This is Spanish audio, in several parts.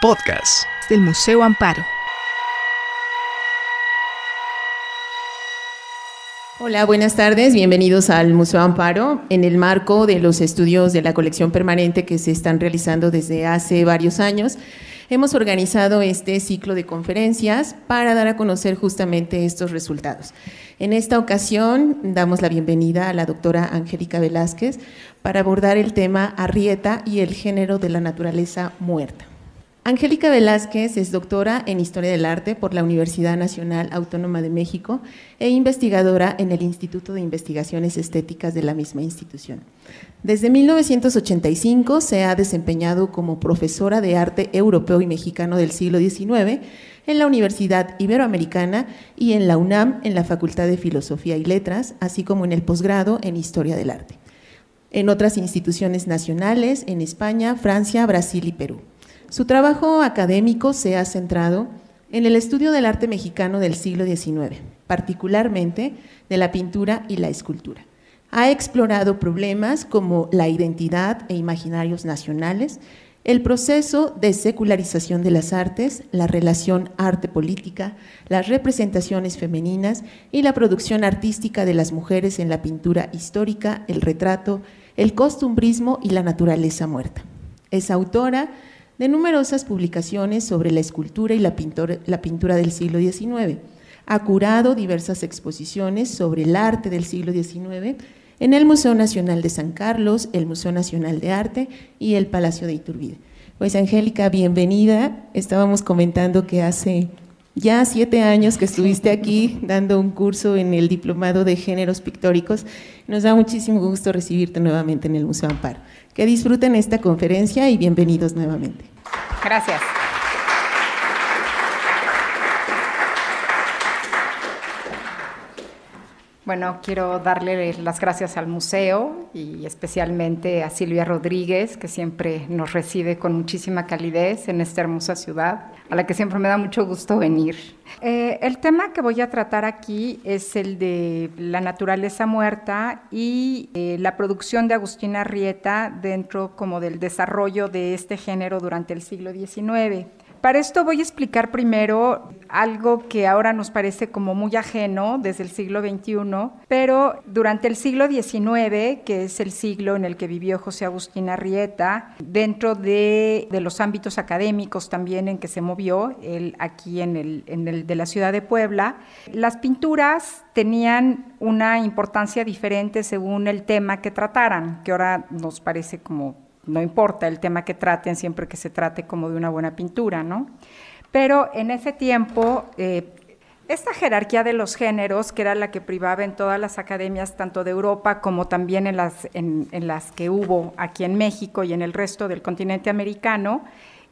Podcast del Museo Amparo. Hola, buenas tardes, bienvenidos al Museo Amparo. En el marco de los estudios de la colección permanente que se están realizando desde hace varios años, hemos organizado este ciclo de conferencias para dar a conocer justamente estos resultados. En esta ocasión damos la bienvenida a la doctora Angélica Velázquez para abordar el tema Arrieta y el género de la naturaleza muerta. Angélica Velázquez es doctora en Historia del Arte por la Universidad Nacional Autónoma de México e investigadora en el Instituto de Investigaciones Estéticas de la misma institución. Desde 1985 se ha desempeñado como profesora de arte europeo y mexicano del siglo XIX en la Universidad Iberoamericana y en la UNAM en la Facultad de Filosofía y Letras, así como en el posgrado en Historia del Arte. En otras instituciones nacionales en España, Francia, Brasil y Perú. Su trabajo académico se ha centrado en el estudio del arte mexicano del siglo XIX, particularmente de la pintura y la escultura. Ha explorado problemas como la identidad e imaginarios nacionales, el proceso de secularización de las artes, la relación arte-política, las representaciones femeninas y la producción artística de las mujeres en la pintura histórica, el retrato, el costumbrismo y la naturaleza muerta. Es autora de numerosas publicaciones sobre la escultura y la, pintura del siglo XIX. Ha curado diversas exposiciones sobre el arte del siglo XIX en el Museo Nacional de San Carlos, el Museo Nacional de Arte y el Palacio de Iturbide. Pues Angélica, bienvenida. Estábamos comentando que hace ya siete años que estuviste aquí dando un curso en el Diplomado de Géneros Pictóricos. Nos da muchísimo gusto recibirte nuevamente en el Museo Amparo. Que disfruten esta conferencia y bienvenidos nuevamente. Gracias. Bueno, quiero darle las gracias al museo y especialmente a Silvia Rodríguez, que siempre nos recibe con muchísima calidez en esta hermosa ciudad, a la que siempre me da mucho gusto venir. Eh, el tema que voy a tratar aquí es el de la naturaleza muerta y eh, la producción de Agustina Rieta dentro como del desarrollo de este género durante el siglo XIX. Para esto voy a explicar primero algo que ahora nos parece como muy ajeno desde el siglo XXI, pero durante el siglo XIX, que es el siglo en el que vivió José Agustín Arrieta, dentro de, los ámbitos académicos también en que se movió, él aquí en en el de la ciudad de Puebla, las pinturas tenían una importancia diferente según el tema que trataran, que ahora nos parece como no importa el tema que traten, siempre que se trate como de una buena pintura, ¿no? Pero en ese tiempo, eh, esta jerarquía de los géneros, que era la que privaba en todas las academias, tanto de Europa como también en las, en, las que hubo aquí en México y en el resto del continente americano,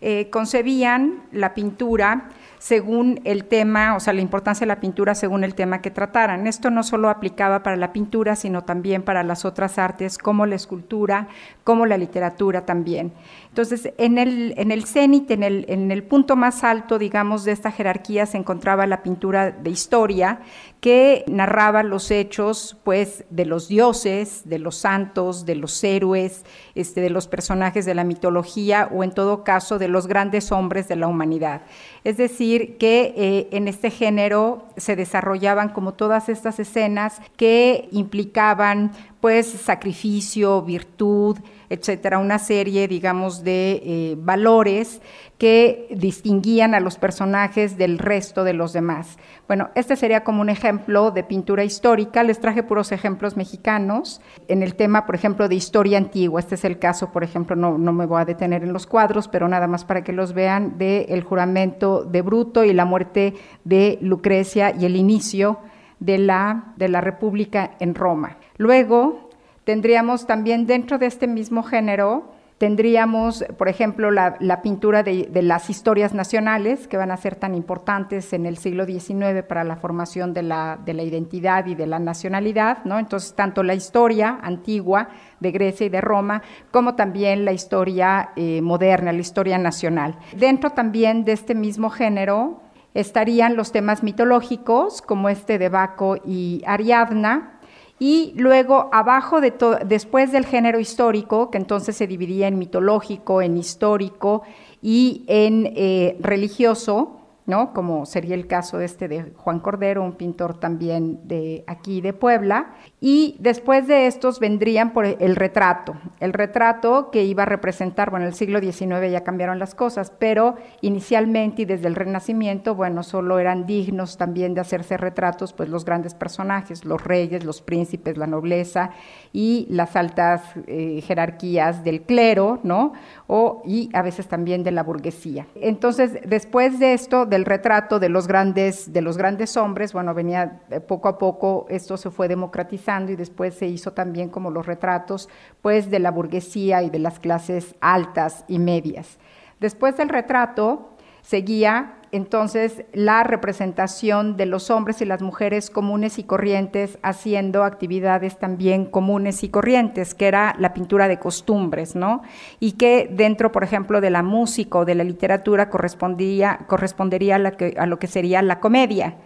eh, concebían la pintura según el tema, o sea, la importancia de la pintura según el tema que trataran. Esto no solo aplicaba para la pintura, sino también para las otras artes, como la escultura, como la literatura también. Entonces, en el, en el cenit, en el, en el punto más alto, digamos, de esta jerarquía se encontraba la pintura de historia, que narraba los hechos, pues, de los dioses, de los santos, de los héroes, este, de los personajes de la mitología o, en todo caso, de los grandes hombres de la humanidad. Es decir, que eh, en este género se desarrollaban como todas estas escenas que implicaban pues sacrificio, virtud, etcétera, una serie, digamos, de eh, valores que distinguían a los personajes del resto de los demás. Bueno, este sería como un ejemplo de pintura histórica. Les traje puros ejemplos mexicanos. En el tema, por ejemplo, de historia antigua, este es el caso, por ejemplo, no, no me voy a detener en los cuadros, pero nada más para que los vean, de el juramento de Bruto y la muerte de Lucrecia y el inicio de la, de la República en Roma. Luego tendríamos también dentro de este mismo género, tendríamos, por ejemplo, la, pintura de, las historias nacionales, que van a ser tan importantes en el siglo XIX para la formación de la, identidad y de la nacionalidad, ¿no? Entonces, tanto la historia antigua de Grecia y de Roma, como también la historia eh, moderna, la historia nacional. Dentro también de este mismo género estarían los temas mitológicos, como este de Baco y Ariadna, Y luego abajo de después del género histórico, que entonces se dividía en mitológico, en histórico y en eh, religioso, ¿no? Como sería el caso este de Juan Cordero, un pintor también de aquí de Puebla. Y después de estos vendrían por el retrato. El retrato que iba a representar, bueno, en el siglo XIX ya cambiaron las cosas, pero inicialmente y desde el Renacimiento, bueno, solo eran dignos también de hacerse retratos, pues los grandes personajes, los reyes, los príncipes, la nobleza y las altas eh, jerarquías del clero, ¿no? O, y a veces también de la burguesía. Entonces, después de esto, del retrato de los grandes, de los grandes hombres, bueno, venía eh, poco a poco, esto se fue democratizando y después se hizo también como los retratos, pues, de la burguesía y de las clases altas y medias. Después del retrato seguía entonces la representación de los hombres y las mujeres comunes y corrientes haciendo actividades también comunes y corrientes, que era la pintura de costumbres, ¿no? Y que dentro, por ejemplo, de la música o de la literatura correspondía, correspondería a lo que sería la comedia.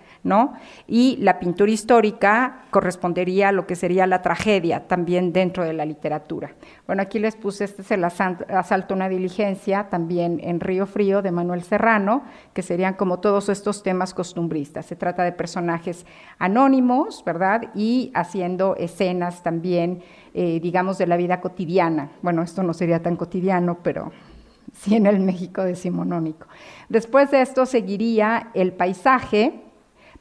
Y la pintura histórica correspondería a lo que sería la tragedia también dentro de la literatura. Bueno, aquí les puse, este es el asalto a una diligencia, también en Río Frío de Manuel Serrano, que serían como todos estos temas costumbristas. Se trata de personajes anónimos, ¿verdad? Y haciendo escenas también, eh, digamos, de la vida cotidiana. Bueno, esto no sería tan cotidiano, pero sí en el México decimonónico. Después de esto seguiría el paisaje,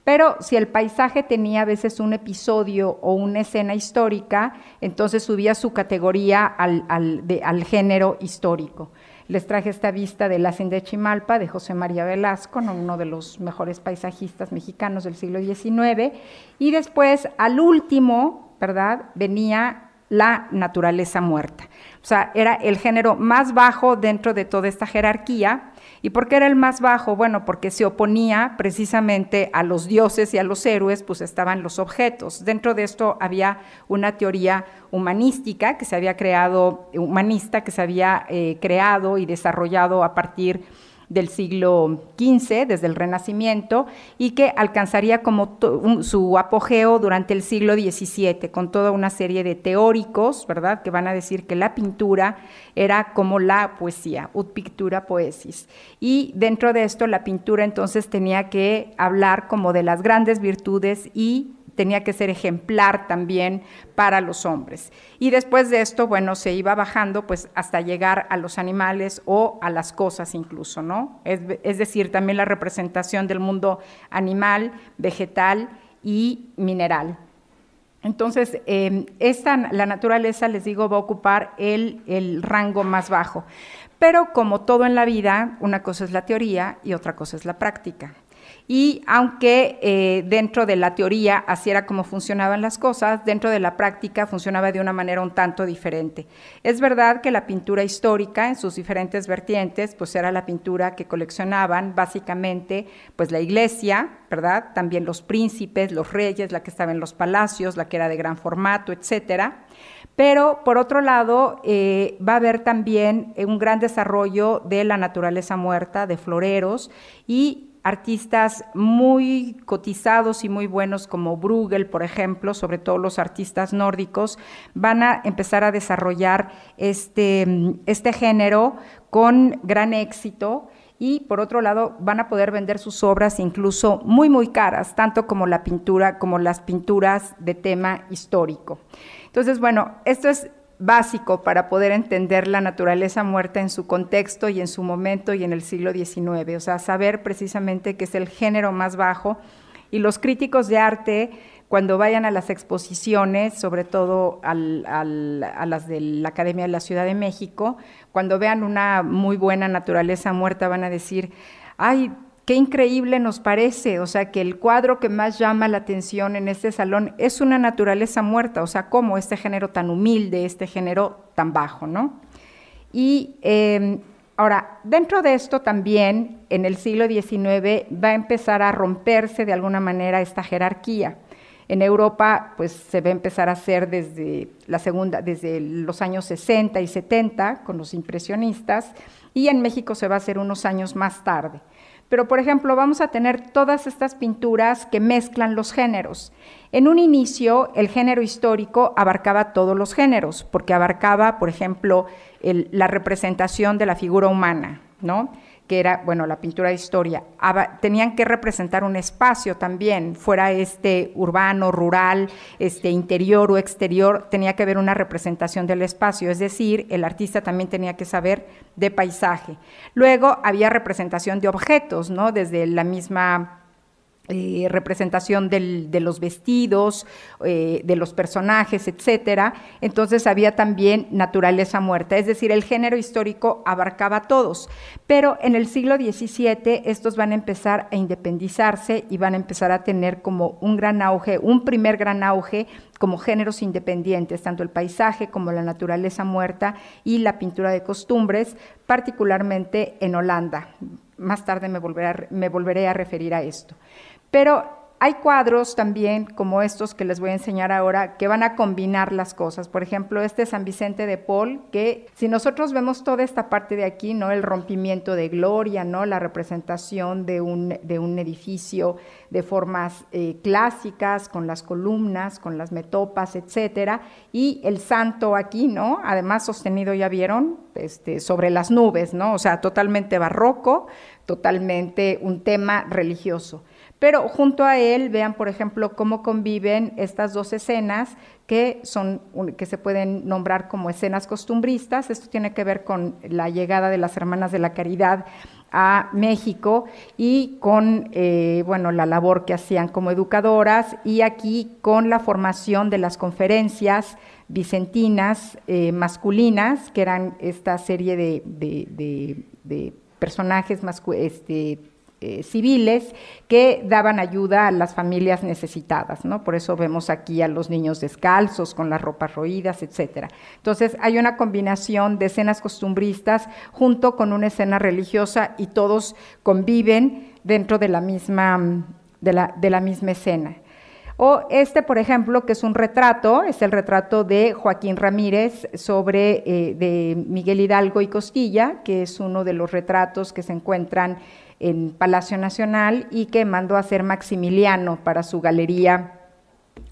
pero si el paisaje tenía a veces un episodio o una escena histórica, entonces subía su categoría al, género histórico. Les traje esta vista de la de Chimalpa de José María Velasco, uno de los mejores paisajistas mexicanos del siglo XIX. Y después, al último, ¿verdad?, venía la naturaleza muerta. O sea, era el género más bajo dentro de toda esta jerarquía ¿Y por qué era el más bajo? Bueno, porque se oponía precisamente a los dioses y a los héroes, pues estaban los objetos. Dentro de esto había una teoría humanística que se había creado, humanista que se había eh, creado y desarrollado a partir del siglo XV, desde el Renacimiento, y que alcanzaría como su apogeo durante el siglo XVII, con toda una serie de teóricos, ¿verdad?, que van a decir que la pintura era como la poesía, ut pictura poesis. Y dentro de esto, la pintura entonces tenía que hablar como de las grandes virtudes y tenía que ser ejemplar también para los hombres. Y después de esto, bueno, se iba bajando pues hasta llegar a los animales o a las cosas incluso, ¿no? Es, decir, también la representación del mundo animal, vegetal y mineral. Entonces, em, esta, la naturaleza, les digo, va a ocupar el, el rango más bajo. Pero como todo en la vida, una cosa es la teoría y otra cosa es la práctica. Y aunque eh, dentro de la teoría así era como funcionaban las cosas, dentro de la práctica funcionaba de una manera un tanto diferente. Es verdad que la pintura histórica en sus diferentes vertientes, pues era la pintura que coleccionaban básicamente pues la iglesia, ¿verdad? También los príncipes, los reyes, la que estaba en los palacios, la que era de gran formato, etcétera. Pero por otro lado, eh, va a haber también un gran desarrollo de la naturaleza muerta, de floreros, y artistas muy cotizados y muy buenos como Bruegel, por ejemplo, sobre todo los artistas nórdicos, van a empezar a desarrollar este, este género con gran éxito y por otro lado van a poder vender sus obras incluso muy muy caras, tanto como la pintura como las pinturas de tema histórico. Entonces, bueno, esto es básico para poder entender la naturaleza muerta en su contexto y en su momento y en el siglo XIX, o sea, saber precisamente que es el género más bajo. Y los críticos de arte cuando vayan a las exposiciones, sobre todo a las de la Academia de la Ciudad de México, cuando vean una muy buena naturaleza muerta van a decir, ay, qué increíble nos parece, o sea, que el cuadro que más llama la atención en este salón es una naturaleza muerta, o sea, cómo este género tan humilde, este género tan bajo, ¿no? Y em, ahora, dentro de esto también, en el siglo XIX va a empezar a romperse de alguna manera esta jerarquía. En Europa, pues se va a empezar a hacer desde la segunda, desde los años 60 y 70 con los impresionistas, y en México se va a hacer unos años más tarde. Pero, por ejemplo, vamos a tener todas estas pinturas que mezclan los géneros. En un inicio, el género histórico abarcaba todos los géneros, porque abarcaba, por ejemplo, la representación de la figura humana, ¿no? Que era, bueno, la pintura de historia, tenían que representar un espacio también, fuera este urbano, rural, este interior o exterior, tenía que haber una representación del espacio, es decir, el artista también tenía que saber de paisaje. Luego había representación de objetos, ¿no? Desde la misma eh, representación de los vestidos, eh, de los personajes, etcétera. Entonces había también naturaleza muerta, es decir, el género histórico abarcaba a todos. Pero en el siglo XVII estos van a empezar a independizarse y van a empezar a tener como un gran auge, un primer gran auge como géneros independientes, tanto el paisaje como la naturaleza muerta y la pintura de costumbres, particularmente en Holanda. Más tarde me me volveré a referir a esto. Pero hay cuadros también como estos que les voy a enseñar ahora que van a combinar las cosas. Por ejemplo, este San Vicente de Paul, que si nosotros vemos toda esta parte de aquí, ¿no? El rompimiento de gloria, ¿no? La representación de un, de un edificio de formas eh, clásicas, con las columnas, con las metopas, etcétera, y el santo aquí, ¿no? Además sostenido, ya vieron, este, sobre las nubes, ¿no? O sea, totalmente barroco, totalmente un tema religioso. Pero junto a él, vean, por ejemplo, cómo conviven estas dos escenas que, son, que se pueden nombrar como escenas costumbristas. Esto tiene que ver con la llegada de las Hermanas de la Caridad a México y con eh, bueno, la labor que hacían como educadoras y aquí con la formación de las conferencias vicentinas eh, masculinas, que eran esta serie de, de personajes este, eh, civiles que daban ayuda a las familias necesitadas, ¿no? Por eso vemos aquí a los niños descalzos, con las ropas roídas, etcétera. Entonces hay una combinación de escenas costumbristas junto con una escena religiosa y todos conviven dentro de la misma, de la, misma escena. O este, por ejemplo, que es un retrato, es el retrato de Joaquín Ramírez sobre eh, de Miguel Hidalgo y Costilla, que es uno de los retratos que se encuentran en Palacio Nacional y que mandó a hacer Maximiliano para su galería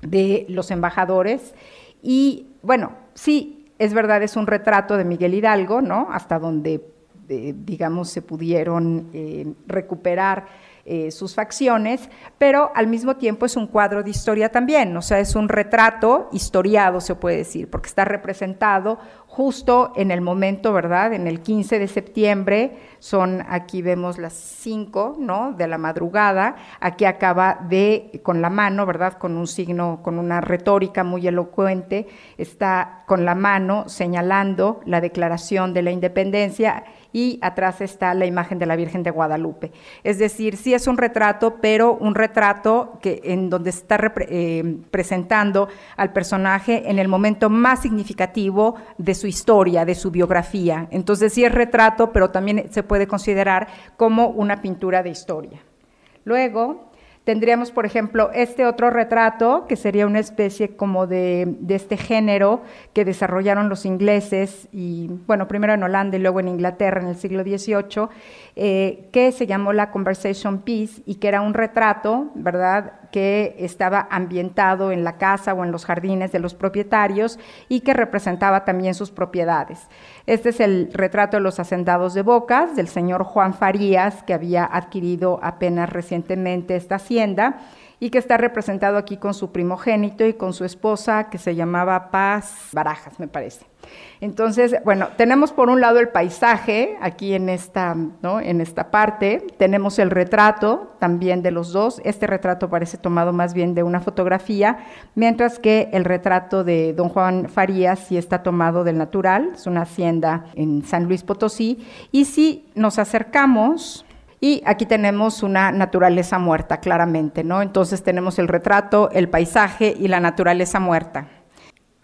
de los embajadores. Y bueno, sí, es verdad, es un retrato de Miguel Hidalgo, ¿no? Hasta donde, eh, digamos, se pudieron eh, recuperar eh, sus facciones, pero al mismo tiempo es un cuadro de historia también, o sea, es un retrato historiado, se puede decir, porque está representado justo en el momento, ¿verdad? En el 15 de septiembre, son, aquí vemos las 5, ¿no? De la madrugada, aquí acaba de, con la mano, ¿verdad? Con un signo, con una retórica muy elocuente, está con la mano señalando la declaración de la independencia y atrás está la imagen de la Virgen de Guadalupe. Es decir, sí es un retrato, pero un retrato que en donde está eh, presentando al personaje en el momento más significativo de su historia, de su biografía. Entonces sí es retrato, pero también se puede considerar como una pintura de historia. Luego, Tendríamos, por ejemplo, este otro retrato, que sería una especie como de, este género que desarrollaron los ingleses, y bueno, primero en Holanda y luego en Inglaterra en el siglo XVIII, eh, que se llamó la Conversation Piece y que era un retrato, ¿verdad?, que estaba ambientado en la casa o en los jardines de los propietarios y que representaba también sus propiedades. Este es el retrato de los hacendados de Bocas del señor Juan Farías, que había adquirido apenas recientemente esta hacienda y que está representado aquí con su primogénito y con su esposa, que se llamaba Paz Barajas, me parece. Entonces, bueno, tenemos por un lado el paisaje, aquí en esta, ¿no? en esta parte, tenemos el retrato también de los dos, este retrato parece tomado más bien de una fotografía, mientras que el retrato de don Juan Farías sí está tomado del natural, es una hacienda en San Luis Potosí, y si nos acercamos, y aquí tenemos una naturaleza muerta, claramente, ¿no? Entonces tenemos el retrato, el paisaje y la naturaleza muerta.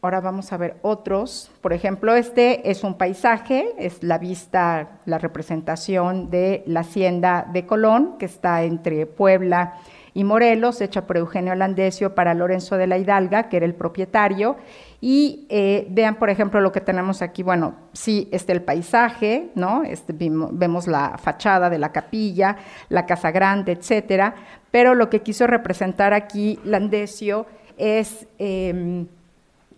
Ahora vamos a ver otros. Por ejemplo, este es un paisaje, es la vista, la representación de la hacienda de Colón, que está entre Puebla Morelos, hecha por Eugenio Landesio para Lorenzo de la Hidalga, que era el propietario. Y eh, vean, por ejemplo, lo que tenemos aquí. Bueno, sí, este el paisaje, ¿no? Este, vemos la fachada de la capilla, la casa grande, etcétera. Pero lo que quiso representar aquí Landesio es em,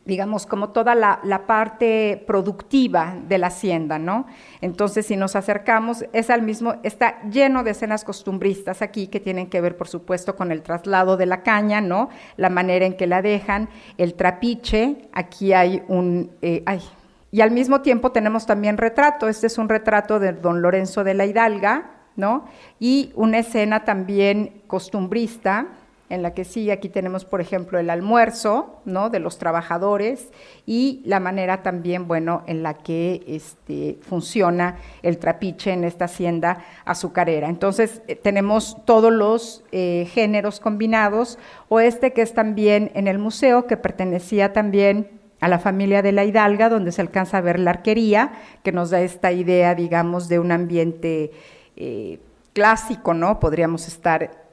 digamos, como toda la, parte productiva de la hacienda, ¿no? Entonces, si nos acercamos, es al mismo, está lleno de escenas costumbristas aquí que tienen que ver, por supuesto, con el traslado de la caña, ¿no? La manera en que la dejan, el trapiche, aquí hay un, eh, ay, y al mismo tiempo tenemos también retrato, este es un retrato de don Lorenzo de la Hidalga, ¿no? Y una escena también costumbrista, en la que sí, aquí tenemos, por ejemplo, el almuerzo, ¿no? De los trabajadores y la manera también, bueno, en la que este, funciona el trapiche en esta hacienda azucarera. Entonces, eh, tenemos todos los eh, géneros combinados, o este que es también en el museo, que pertenecía también a la familia de la Hidalga, donde se alcanza a ver la arquería, que nos da esta idea, digamos, de un ambiente eh, clásico, ¿no? Podríamos estar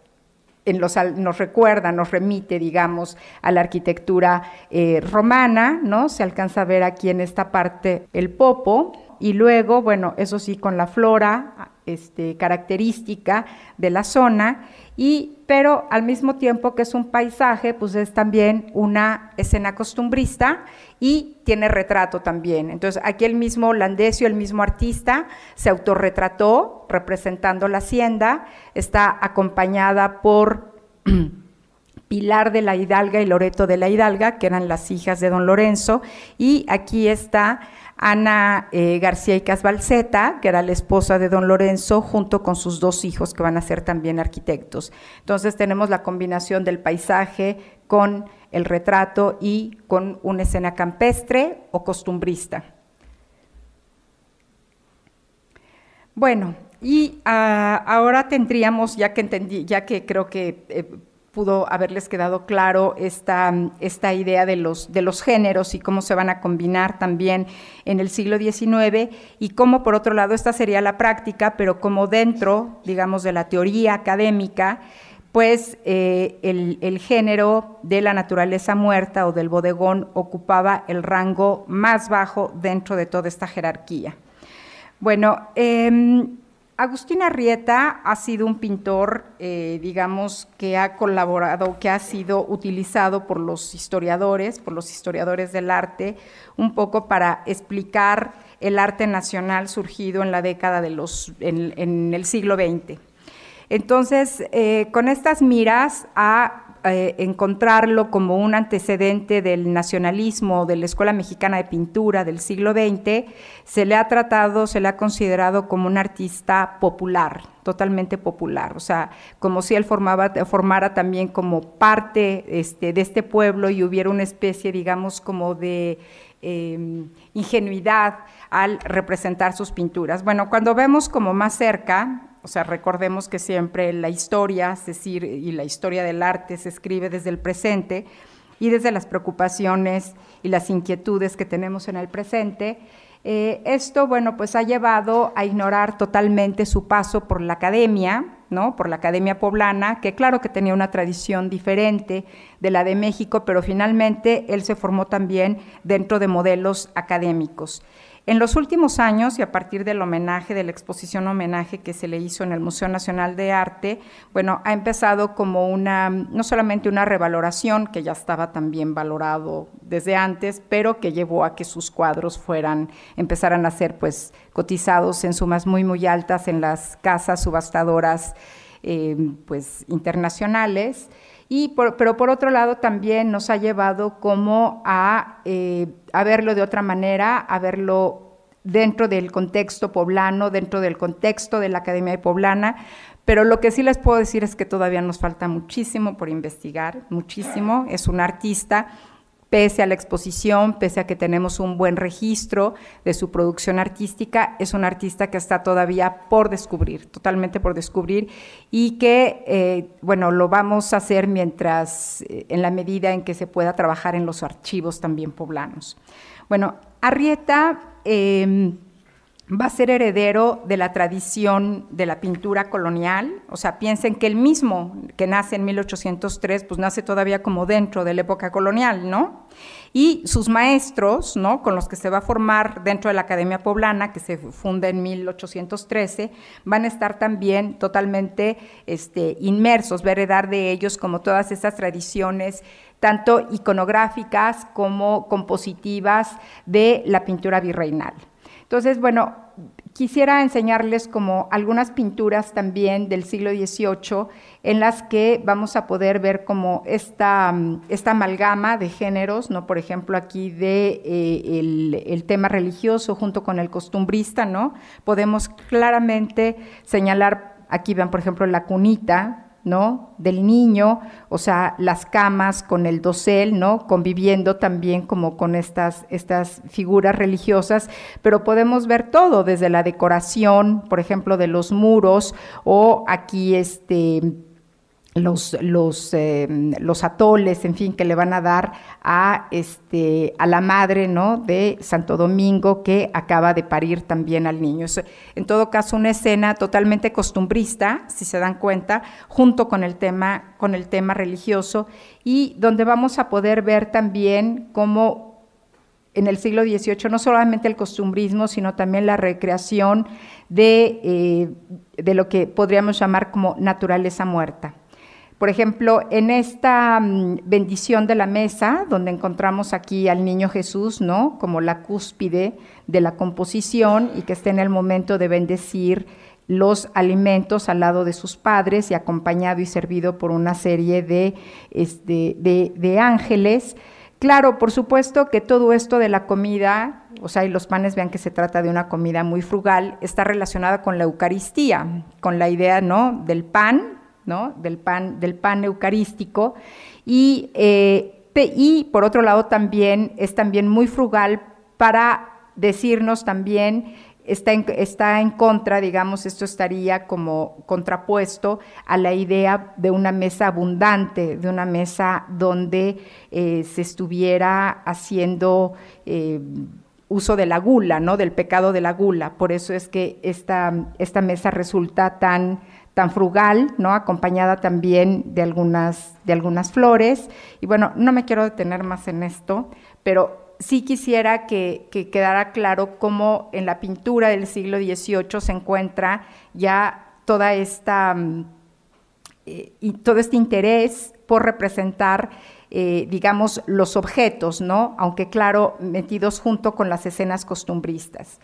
nos recuerda, nos remite, digamos, a la arquitectura eh, romana, ¿no? Se alcanza a ver aquí en esta parte el popo, y luego, bueno, eso sí, con la flora este, característica de la zona, y, pero al mismo tiempo que es un paisaje, pues es también una escena costumbrista y tiene retrato también. Entonces, aquí el mismo Landesio, el mismo artista, se autorretrató representando la hacienda, está acompañada por Pilar de la Hidalga y Loreto de la Hidalga, que eran las hijas de don Lorenzo, y aquí está Ana eh, García y Casbalceta, que era la esposa de don Lorenzo, junto con sus dos hijos que van a ser también arquitectos. Entonces tenemos la combinación del paisaje con el retrato y con una escena campestre o costumbrista. Bueno, y ah, ahora tendríamos, ya que entendí, ya que creo que eh, pudo haberles quedado claro esta, esta idea de los, de los géneros y cómo se van a combinar también en el siglo XIX y cómo, por otro lado, esta sería la práctica, pero como dentro, digamos, de la teoría académica, pues eh, el, el, género de la naturaleza muerta o del bodegón ocupaba el rango más bajo dentro de toda esta jerarquía. Bueno, eh, Agustín Arrieta ha sido un pintor, eh, digamos, que ha colaborado, que ha sido utilizado por los historiadores, por los historiadores del arte, un poco para explicar el arte nacional surgido en la década de los, en, el siglo XX. Entonces, eh, con estas miras a eh, encontrarlo como un antecedente del nacionalismo, de la Escuela Mexicana de Pintura del siglo XX, se le ha tratado, se le ha considerado como un artista popular, totalmente popular, o sea, como si él formaba, formara también como parte este, de este pueblo y hubiera una especie, digamos, como de em, ingenuidad al representar sus pinturas. Bueno, cuando vemos como más cerca, o sea, recordemos que siempre la historia, es decir, y la historia del arte se escribe desde el presente y desde las preocupaciones y las inquietudes que tenemos en el presente. Eh, esto, bueno, pues ha llevado a ignorar totalmente su paso por la academia, ¿no? Por la academia poblana, que claro que tenía una tradición diferente de la de México, pero finalmente él se formó también dentro de modelos académicos. En los últimos años, y a partir del homenaje, de la exposición homenaje que se le hizo en el Museo Nacional de Arte, bueno, ha empezado como una, no solamente una revaloración, que ya estaba también valorado desde antes, pero que llevó a que sus cuadros fueran, empezaran a ser pues cotizados en sumas muy, muy altas en las casas subastadoras eh, pues internacionales. Pero por otro lado también nos ha llevado como a, eh, a verlo de otra manera, a verlo dentro del contexto poblano, dentro del contexto de la Academia de Poblana, pero lo que sí les puedo decir es que todavía nos falta muchísimo por investigar, muchísimo. Es un artista pese a la exposición, pese a que tenemos un buen registro de su producción artística, es un artista que está todavía por descubrir, totalmente por descubrir, y que, eh, bueno, lo vamos a hacer mientras, eh, en la medida en que se pueda trabajar en los archivos también poblanos. Bueno, Arrieta... Em, va a ser heredero de la tradición de la pintura colonial. O sea, piensen que el mismo que nace en 1803, pues nace todavía como dentro de la época colonial, ¿no? Y sus maestros, ¿no? Con los que se va a formar dentro de la Academia Poblana, que se funda en 1813, van a estar también totalmente este, inmersos, va a heredar de ellos como todas esas tradiciones tanto iconográficas como compositivas de la pintura virreinal. Entonces, bueno, quisiera enseñarles como algunas pinturas también del siglo XVIII en las que vamos a poder ver como esta, esta amalgama de géneros, ¿no? Por ejemplo, aquí de eh, el, el, tema religioso junto con el costumbrista, ¿no? Podemos claramente señalar, aquí vean, por ejemplo, la cunita, ¿no? Del niño, o sea, las camas con el dosel, ¿no? Conviviendo también como con estas, estas figuras religiosas, pero podemos ver todo, desde la decoración, por ejemplo, de los muros, o aquí este los, los, em, los, atoles, en fin, que le van a dar a, este, a la madre ¿no? de Santo Domingo que acaba de parir también al niño. En todo caso, una escena totalmente costumbrista, si se dan cuenta, junto con el tema, con el tema religioso, y donde vamos a poder ver también cómo en el siglo XVIII no solamente el costumbrismo, sino también la recreación de, eh, de lo que podríamos llamar como naturaleza muerta. Por ejemplo, en esta mm, bendición de la mesa, donde encontramos aquí al niño Jesús, ¿no? Como la cúspide de la composición y que está en el momento de bendecir los alimentos al lado de sus padres y acompañado y servido por una serie de, este, de, ángeles. Claro, por supuesto que todo esto de la comida, o sea, y los panes, vean que se trata de una comida muy frugal, está relacionada con la Eucaristía, con la idea, ¿no? Del pan, del, pan, del pan eucarístico. Y, eh, y por otro lado también es también muy frugal para decirnos también Está en, está en, contra, digamos, esto estaría como contrapuesto a la idea de una mesa abundante, de una mesa donde eh, se estuviera haciendo eh, uso de la gula, ¿no? Del pecado de la gula. Por eso es que esta, esta mesa resulta tan tan frugal, ¿no? acompañada también de algunas, de algunas flores. Y bueno, no me quiero detener más en esto, pero sí quisiera que, quedara claro cómo en la pintura del siglo XVIII se encuentra ya toda esta, mm, eh, y todo este interés por representar eh, digamos, los objetos, ¿no? Aunque claro, metidos junto con las escenas costumbristas.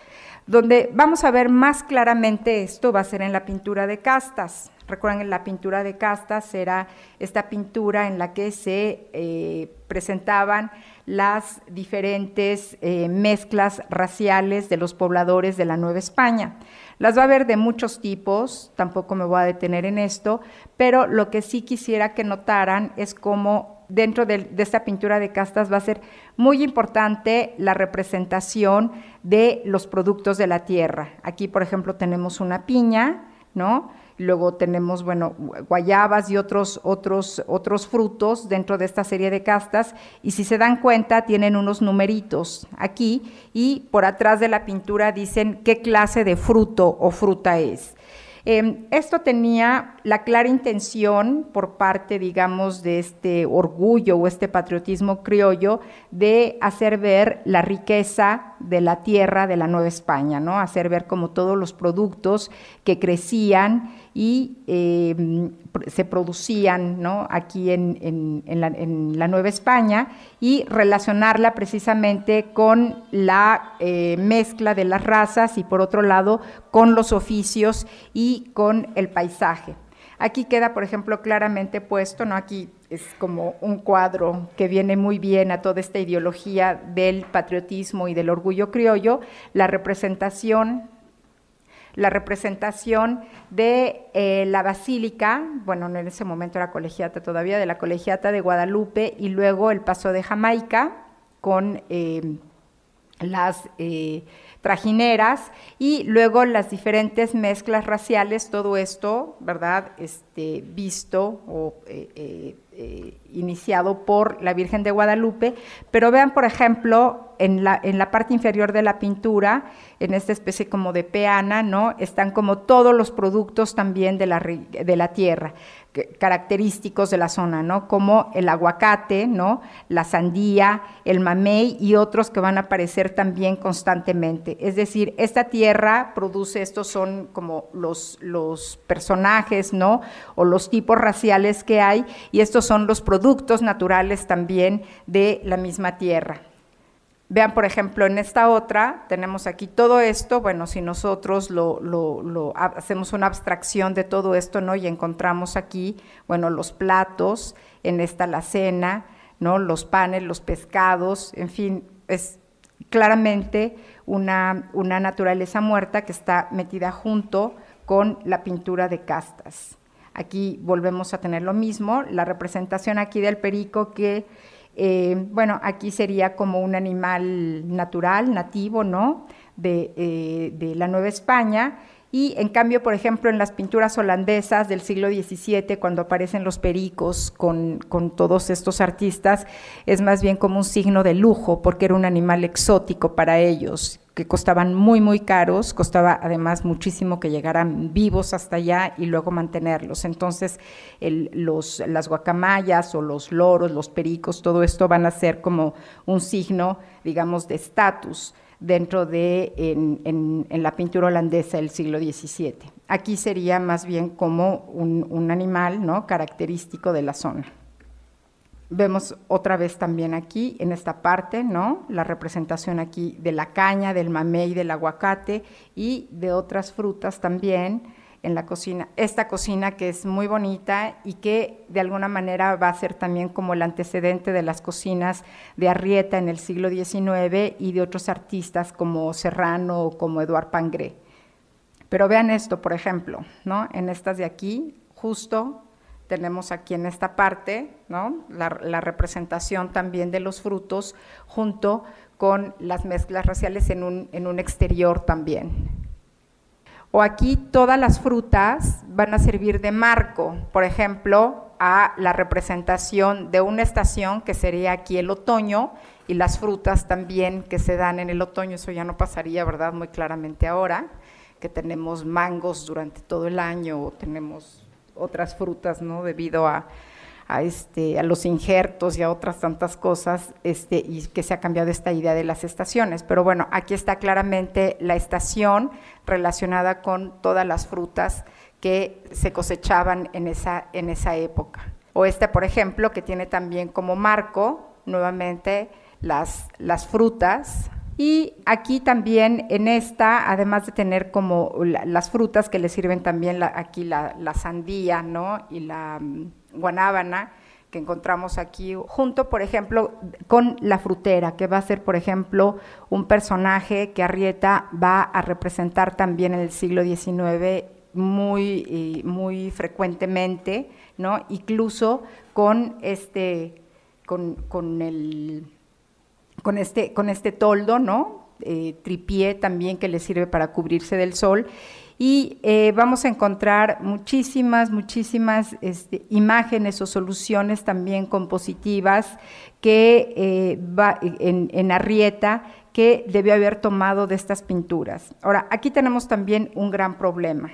Donde vamos a ver más claramente esto va a ser en la pintura de castas. Recuerden, la pintura de castas era esta pintura en la que se eh, presentaban las diferentes eh, mezclas raciales de los pobladores de la Nueva España. Las va a haber de muchos tipos, tampoco me voy a detener en esto, pero lo que sí quisiera que notaran es cómo dentro de, esta pintura de castas va a ser muy importante la representación de los productos de la tierra. Aquí, por ejemplo, tenemos una piña, ¿no? Luego tenemos, bueno, guayabas y otros, otros, otros frutos dentro de esta serie de castas. Y si se dan cuenta, tienen unos numeritos aquí y por atrás de la pintura dicen qué clase de fruto o fruta es. Em, esto tenía la clara intención por parte, digamos, de este orgullo o este patriotismo criollo de hacer ver la riqueza de la tierra de la Nueva España, ¿no? Hacer ver como todos los productos que crecían y em, se producían ¿no? aquí en, la, Nueva España y relacionarla precisamente con la eh, mezcla de las razas y por otro lado con los oficios y con el paisaje. Aquí queda, por ejemplo, claramente puesto, ¿no? Aquí es como un cuadro que viene muy bien a toda esta ideología del patriotismo y del orgullo criollo, la representación la representación de eh, la basílica, bueno, en ese momento era colegiata todavía, de la colegiata de Guadalupe y luego el paso de Jamaica con eh, las, eh, trajineras y luego las diferentes mezclas raciales, todo esto, ¿verdad? Este, visto o eh, iniciado por la Virgen de Guadalupe, pero vean, por ejemplo, en la, en la parte inferior de la pintura, en esta especie como de peana, ¿no? Están como todos los productos también de la, de la tierra característicos de la zona, ¿no? Como el aguacate, ¿no? La sandía, el mamey y otros que van a aparecer también constantemente. Es decir, esta tierra produce, estos son como los, los personajes, ¿no? O los tipos raciales que hay y estos son los productos naturales también de la misma tierra. Vean, por ejemplo, en esta otra tenemos aquí todo esto, bueno, si nosotros lo, hacemos una abstracción de todo esto, ¿no? Y encontramos aquí, bueno, los platos, en esta la cena, ¿no? Los panes, los pescados, en fin, es claramente una, una naturaleza muerta que está metida junto con la pintura de castas. Aquí volvemos a tener lo mismo, la representación aquí del perico que eh, bueno, aquí sería como un animal natural, nativo, ¿no? De, eh, de, la Nueva España. Y en cambio, por ejemplo, en las pinturas holandesas del siglo XVII, cuando aparecen los pericos con, todos estos artistas, es más bien como un signo de lujo, porque era un animal exótico para ellos que costaban muy, muy caros, costaba además muchísimo que llegaran vivos hasta allá y luego mantenerlos. Entonces, los, las guacamayas o los loros, los pericos, todo esto van a ser como un signo, digamos, de estatus dentro de en, la pintura holandesa del siglo XVII. Aquí sería más bien como un, un animal ¿no? característico de la zona. Vemos otra vez también aquí, en esta parte, ¿no? La representación aquí de la caña, del mamey, del aguacate y de otras frutas también en la cocina. Esta cocina que es muy bonita y que de alguna manera va a ser también como el antecedente de las cocinas de Arrieta en el siglo XIX y de otros artistas como Serrano o como Eduard Pangré. Pero vean esto, por ejemplo, ¿no? En estas de aquí, justo tenemos aquí en esta parte ¿no? la, representación también de los frutos junto con las mezclas raciales en un, en un exterior también. O aquí todas las frutas van a servir de marco, por ejemplo, a la representación de una estación que sería aquí el otoño y las frutas también que se dan en el otoño, eso ya no pasaría, ¿verdad? Muy claramente ahora, que tenemos mangos durante todo el año o tenemos otras frutas, ¿no? Debido a, este, a los injertos y a otras tantas cosas, este, y que se ha cambiado esta idea de las estaciones. Pero bueno, aquí está claramente la estación relacionada con todas las frutas que se cosechaban en esa, en esa época. O este, por ejemplo, que tiene también como marco, nuevamente, las, las frutas, y aquí también en esta, además de tener como las frutas que le sirven también aquí la, sandía, ¿no? Y la mm, guanábana que encontramos aquí, junto, por ejemplo, con la frutera, que va a ser, por ejemplo, un personaje que Arrieta va a representar también en el siglo XIX muy, muy frecuentemente, ¿no? Incluso con este, con, con el con este, con este toldo, ¿no? Eh, tripié también que le sirve para cubrirse del sol. Y eh, vamos a encontrar muchísimas, muchísimas este, imágenes o soluciones también compositivas que eh, va en, en Arrieta que debió haber tomado de estas pinturas. Ahora, aquí tenemos también un gran problema.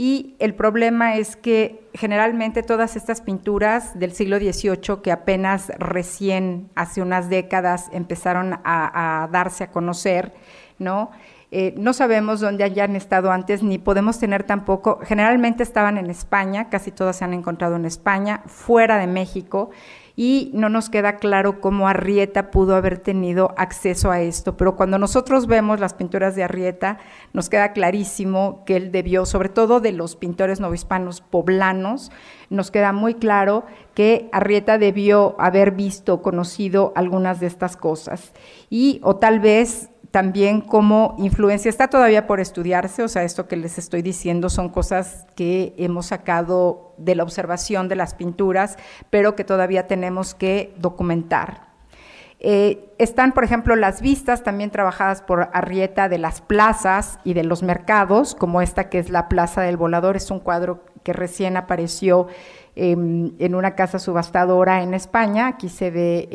Y el problema es que generalmente todas estas pinturas del siglo XVIII, que apenas recién hace unas décadas empezaron a, darse a conocer, ¿no? Eh, no sabemos dónde hayan estado antes, ni podemos tener tampoco, generalmente estaban en España, casi todas se han encontrado en España, fuera de México, y no nos queda claro cómo Arrieta pudo haber tenido acceso a esto, pero cuando nosotros vemos las pinturas de Arrieta, nos queda clarísimo que él debió, sobre todo de los pintores novohispanos poblanos, nos queda muy claro que Arrieta debió haber visto, conocido algunas de estas cosas. Y, o tal vez también como influencia, está todavía por estudiarse, o sea, esto que les estoy diciendo son cosas que hemos sacado de la observación de las pinturas, pero que todavía tenemos que documentar. Eh, están, por ejemplo, las vistas también trabajadas por Arrieta de las plazas y de los mercados, como esta que es la Plaza del Volador, es un cuadro que recién apareció Em, en una casa subastadora en España. Aquí se ve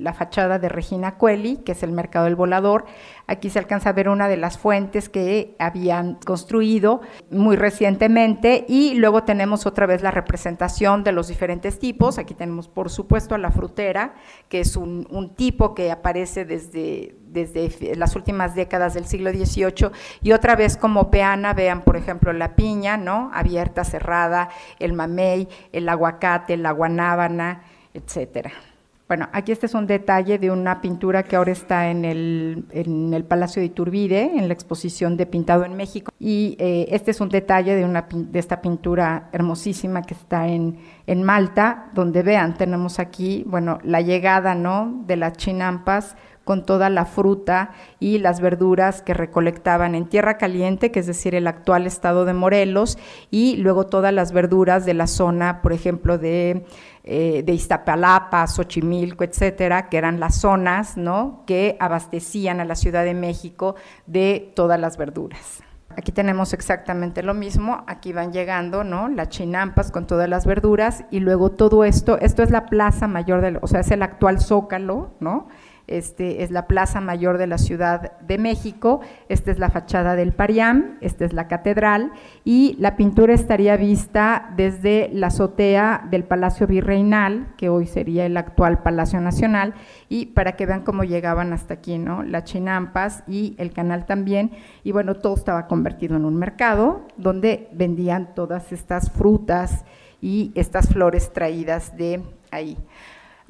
la fachada de Regina Coeli, que es el mercado del volador. Aquí se alcanza a ver una de las fuentes que habían construido muy recientemente y luego tenemos otra vez la representación de los diferentes tipos. Aquí tenemos, por supuesto, a la frutera, que es un tipo que aparece desde desde las últimas décadas del siglo XVIII, y otra vez como peana, vean por ejemplo la piña, ¿no? Abierta, cerrada, el mamey, el aguacate, la guanábana, etcétera. Bueno, aquí este es un detalle de una pintura que ahora está en el, en el Palacio de Iturbide, en la exposición de Pintado en México. Y eh, este es un detalle de, una, de esta pintura hermosísima que está en, en Malta, donde vean, tenemos aquí, bueno, la llegada, ¿no?, de las chinampas con toda la fruta y las verduras que recolectaban en Tierra Caliente, que es decir, el actual estado de Morelos, y luego todas las verduras de la zona, por ejemplo, de, eh, de Iztapalapa, Xochimilco, etcétera, que eran las zonas ¿no? que abastecían a la Ciudad de México de todas las verduras. Aquí tenemos exactamente lo mismo, aquí van llegando, ¿no? Las chinampas con todas las verduras y luego todo esto, esto es la plaza mayor del, o sea, es el actual Zócalo, ¿no? Este es la Plaza Mayor de la Ciudad de México, esta es la fachada del Pariam, esta es la catedral y la pintura estaría vista desde la azotea del Palacio Virreinal, que hoy sería el actual Palacio Nacional, y para que vean cómo llegaban hasta aquí, ¿no? Las chinampas y el canal también, y bueno, todo estaba convertido en un mercado donde vendían todas estas frutas y estas flores traídas de ahí.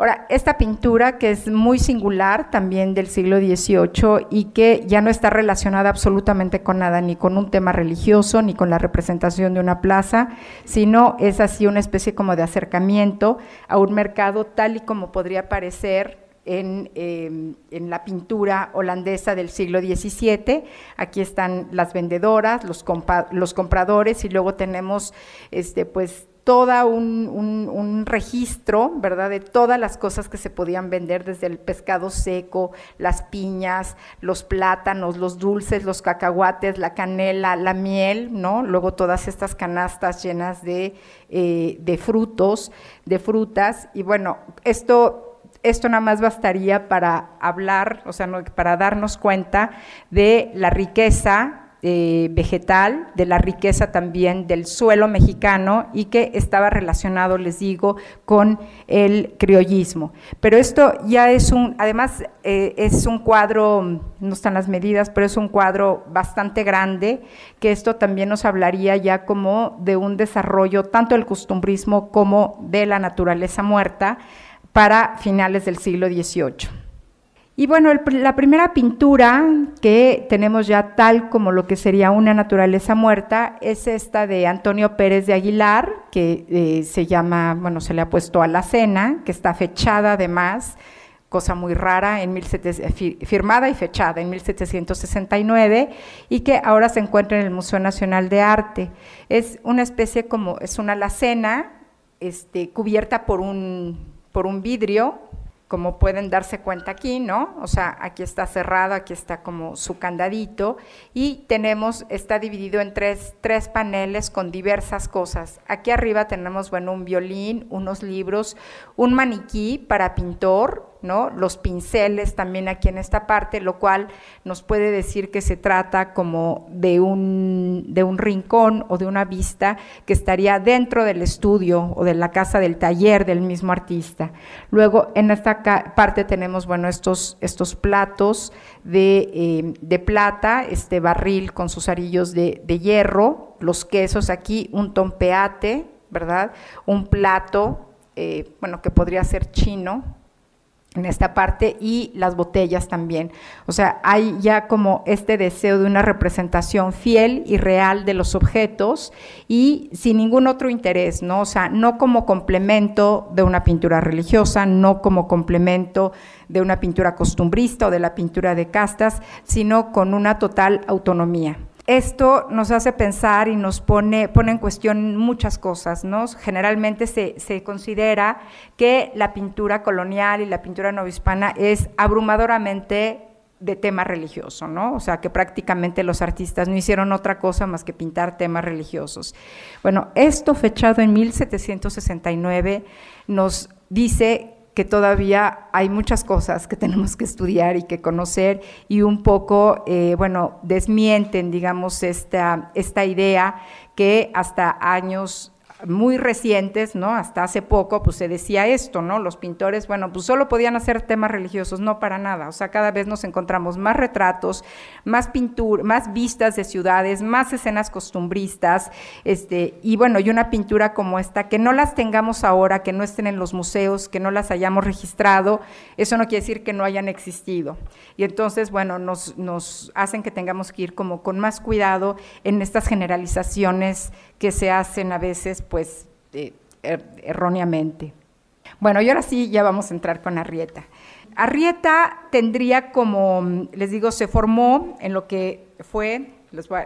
Ahora, esta pintura que es muy singular también del siglo XVIII y que ya no está relacionada absolutamente con nada, ni con un tema religioso, ni con la representación de una plaza, sino es así una especie como de acercamiento a un mercado tal y como podría parecer en, em, en, la pintura holandesa del siglo XVII. Aquí están las vendedoras, los, los compradores y luego tenemos este, pues, todo un, registro, ¿verdad?, de todas las cosas que se podían vender, desde el pescado seco, las piñas, los plátanos, los dulces, los cacahuates, la canela, la miel, ¿no? Luego todas estas canastas llenas de, eh, de frutos, de frutas. Y bueno, esto esto nada más bastaría para hablar, o sea, para darnos cuenta de la riqueza eh, vegetal, de la riqueza también del suelo mexicano y que estaba relacionado, les digo, con el criollismo. Pero esto ya es un, además eh, es un cuadro, no están las medidas, pero es un cuadro bastante grande, que esto también nos hablaría ya como de un desarrollo tanto del costumbrismo como de la naturaleza muerta para finales del siglo XVIII. Y bueno, la primera pintura que tenemos ya tal como lo que sería una naturaleza muerta es esta de Antonio Pérez de Aguilar, que eh, se llama, bueno, se le ha puesto a la cena, que está fechada además, cosa muy rara, en firmada y fechada en 1769 y que ahora se encuentra en el Museo Nacional de Arte. Es una especie como, es una alacena este, cubierta por un, por un vidrio como pueden darse cuenta aquí, ¿no? O sea, aquí está cerrado, aquí está como su candadito y tenemos, está dividido en tres, tres paneles con diversas cosas. Aquí arriba tenemos, bueno, un violín, unos libros, un maniquí para pintor, ¿no? Los pinceles también aquí en esta parte, lo cual nos puede decir que se trata como de un, de un rincón o de una vista que estaría dentro del estudio o de la casa del taller del mismo artista. Luego en esta parte tenemos, bueno, estos, estos platos de, eh, de plata, este barril con sus arillos de, de hierro, los quesos aquí, un tompeate, ¿verdad? Un plato, eh, bueno, que podría ser chino, en esta parte y las botellas también. O sea, hay ya como este deseo de una representación fiel y real de los objetos y sin ningún otro interés, ¿no? O sea, no como complemento de una pintura religiosa, no como complemento de una pintura costumbrista o de la pintura de castas, sino con una total autonomía. Esto nos hace pensar y nos pone, pone en cuestión muchas cosas, ¿no? Generalmente se, se, considera que la pintura colonial y la pintura novohispana es abrumadoramente de tema religioso, ¿no? O sea, que prácticamente los artistas no hicieron otra cosa más que pintar temas religiosos. Bueno, esto fechado en 1769 nos dice que todavía hay muchas cosas que tenemos que estudiar y que conocer y un poco, eh, bueno, desmienten, digamos, esta, esta idea que hasta años muy recientes, ¿no? Hasta hace poco, pues se decía esto, ¿no? Los pintores, bueno, pues solo podían hacer temas religiosos, no para nada. O sea, cada vez nos encontramos más retratos, más pintura, más vistas de ciudades, más escenas costumbristas, este, y bueno, y una pintura como esta, que no las tengamos ahora, que no estén en los museos, que no las hayamos registrado, eso no quiere decir que no hayan existido. Y entonces, bueno, nos, nos hacen que tengamos que ir como con más cuidado en estas generalizaciones que se hacen a veces, pues, eh, er, erróneamente. Bueno, y ahora sí, ya vamos a entrar con Arrieta. Arrieta tendría como, les digo, se formó en lo que fue,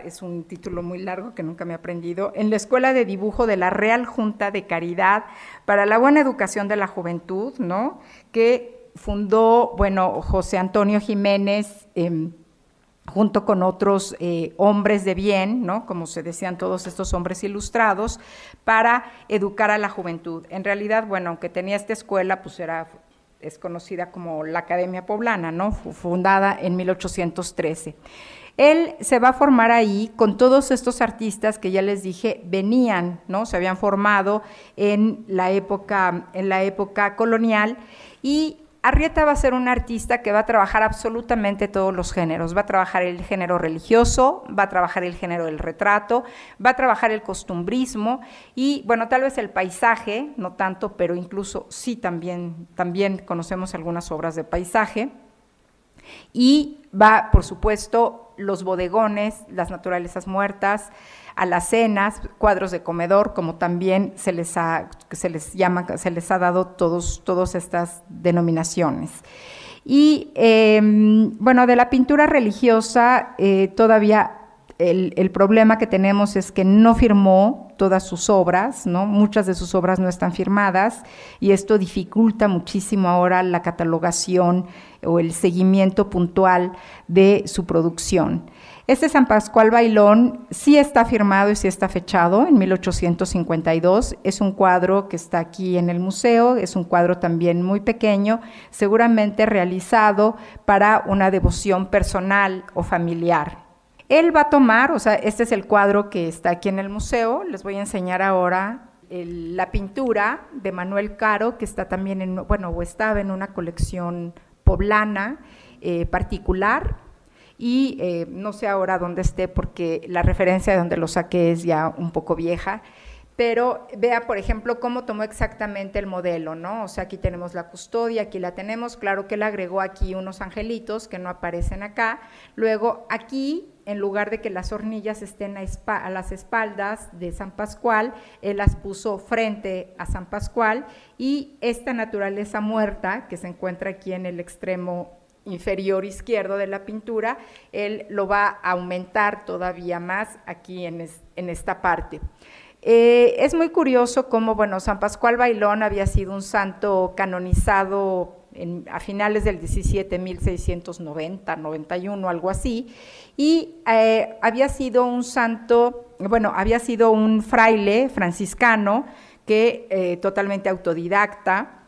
es un título muy largo que nunca me he aprendido, en la Escuela de Dibujo de la Real Junta de Caridad para la Buena Educación de la Juventud, ¿no? Que fundó, bueno, José Antonio Jiménez. Eh, junto con otros eh, hombres de bien, ¿no? como se decían todos estos hombres ilustrados, para educar a la juventud. En realidad, bueno, aunque tenía esta escuela, pues era, es conocida como la Academia Poblana, ¿no? fundada en 1813. Él se va a formar ahí con todos estos artistas que ya les dije venían, ¿no? Se habían formado en la época, en la época colonial y Arrieta va a ser un artista que va a trabajar absolutamente todos los géneros. Va a trabajar el género religioso, va a trabajar el género del retrato, va a trabajar el costumbrismo y, bueno, tal vez el paisaje, no tanto, pero incluso sí también, también conocemos algunas obras de paisaje. Y va, por supuesto, los bodegones, las naturalezas muertas, alacenas, cuadros de comedor, como también se les ha, se les llama, se les ha dado todos, todas estas denominaciones. Y em, bueno, de la pintura religiosa eh, todavía el, el, problema que tenemos es que no firmó todas sus obras, ¿no? Muchas de sus obras no están firmadas y esto dificulta muchísimo ahora la catalogación o el seguimiento puntual de su producción. Este San Pascual Bailón sí está firmado y sí está fechado en 1852. Es un cuadro que está aquí en el museo, es un cuadro también muy pequeño, seguramente realizado para una devoción personal o familiar. Él va a tomar, o sea, este es el cuadro que está aquí en el museo, les voy a enseñar ahora la pintura de Manuel Caro, que está también en, bueno, o estaba en una colección poblana eh, particular, y eh, no sé ahora dónde esté porque la referencia de donde lo saqué es ya un poco vieja, pero vea, por ejemplo, cómo tomó exactamente el modelo, ¿no? O sea, aquí tenemos la custodia, aquí la tenemos, claro que él agregó aquí unos angelitos que no aparecen acá, luego aquí, en lugar de que las hornillas estén a, a las espaldas de San Pascual, él las puso frente a San Pascual y esta naturaleza muerta que se encuentra aquí en el extremo inferior izquierdo de la pintura, él lo va a aumentar todavía más aquí en, esta parte. Eh, es muy curioso cómo, bueno, San Pascual Bailón había sido un santo canonizado a finales del 17, 1690, 91, algo así, y eh, había sido un santo, bueno, había sido un fraile franciscano que eh, totalmente autodidacta,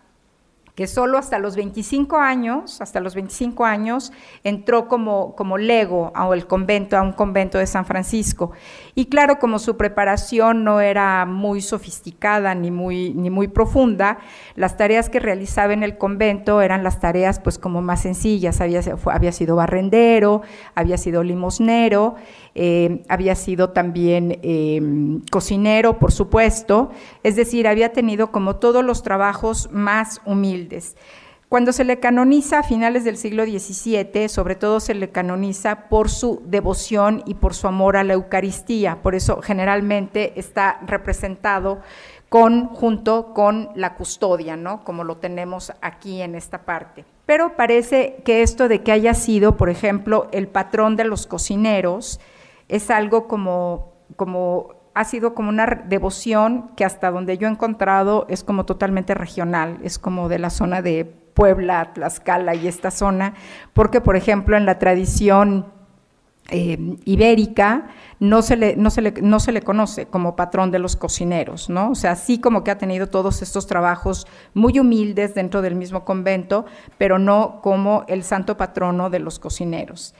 que solo hasta los 25 años, hasta los 25 años, entró como, como lego a el convento, a un convento de San Francisco. Y claro, como su preparación no era muy sofisticada ni muy, ni muy profunda, las tareas que realizaba en el convento eran las tareas pues como más sencillas. Había, sido barrendero, había sido limosnero, eh, había sido también em, cocinero, por supuesto, es decir, había tenido como todos los trabajos más humildes. Cuando se le canoniza a finales del siglo XVII, sobre todo se le canoniza por su devoción y por su amor a la Eucaristía, por eso generalmente está representado con, junto con la custodia, ¿no? como lo tenemos aquí en esta parte. Pero parece que esto de que haya sido, por ejemplo, el patrón de los cocineros, es algo como, como ha sido como una devoción que hasta donde yo he encontrado es como totalmente regional, es como de la zona de Puebla, Tlaxcala y esta zona, porque por ejemplo en la tradición eh, ibérica no se, le, no, se le, no se le conoce como patrón de los cocineros, ¿no? O sea, así como que ha tenido todos estos trabajos muy humildes dentro del mismo convento, pero no como el santo patrono de los cocineros.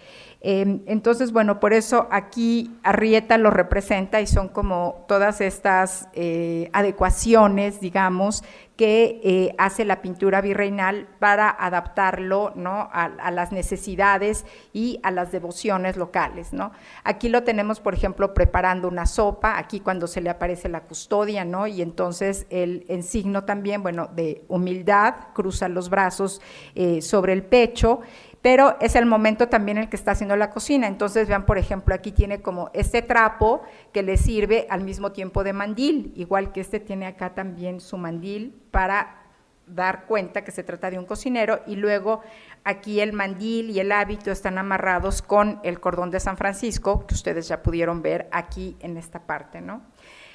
Em, entonces, bueno, por eso aquí Arrieta lo representa y son como todas estas eh, adecuaciones, digamos, que eh, hace la pintura virreinal para adaptarlo ¿no? a, las necesidades y a las devociones locales. ¿no? Aquí lo tenemos, por ejemplo, preparando una sopa, aquí cuando se le aparece la custodia, ¿no? y entonces el en signo también, bueno, de humildad, cruza los brazos eh, sobre el pecho pero es el momento también en el que está haciendo la cocina. Entonces, vean, por ejemplo, aquí tiene como este trapo que le sirve al mismo tiempo de mandil, igual que este tiene acá también su mandil para dar cuenta que se trata de un cocinero y luego aquí el mandil y el hábito están amarrados con el cordón de San Francisco, que ustedes ya pudieron ver aquí en esta parte, ¿no?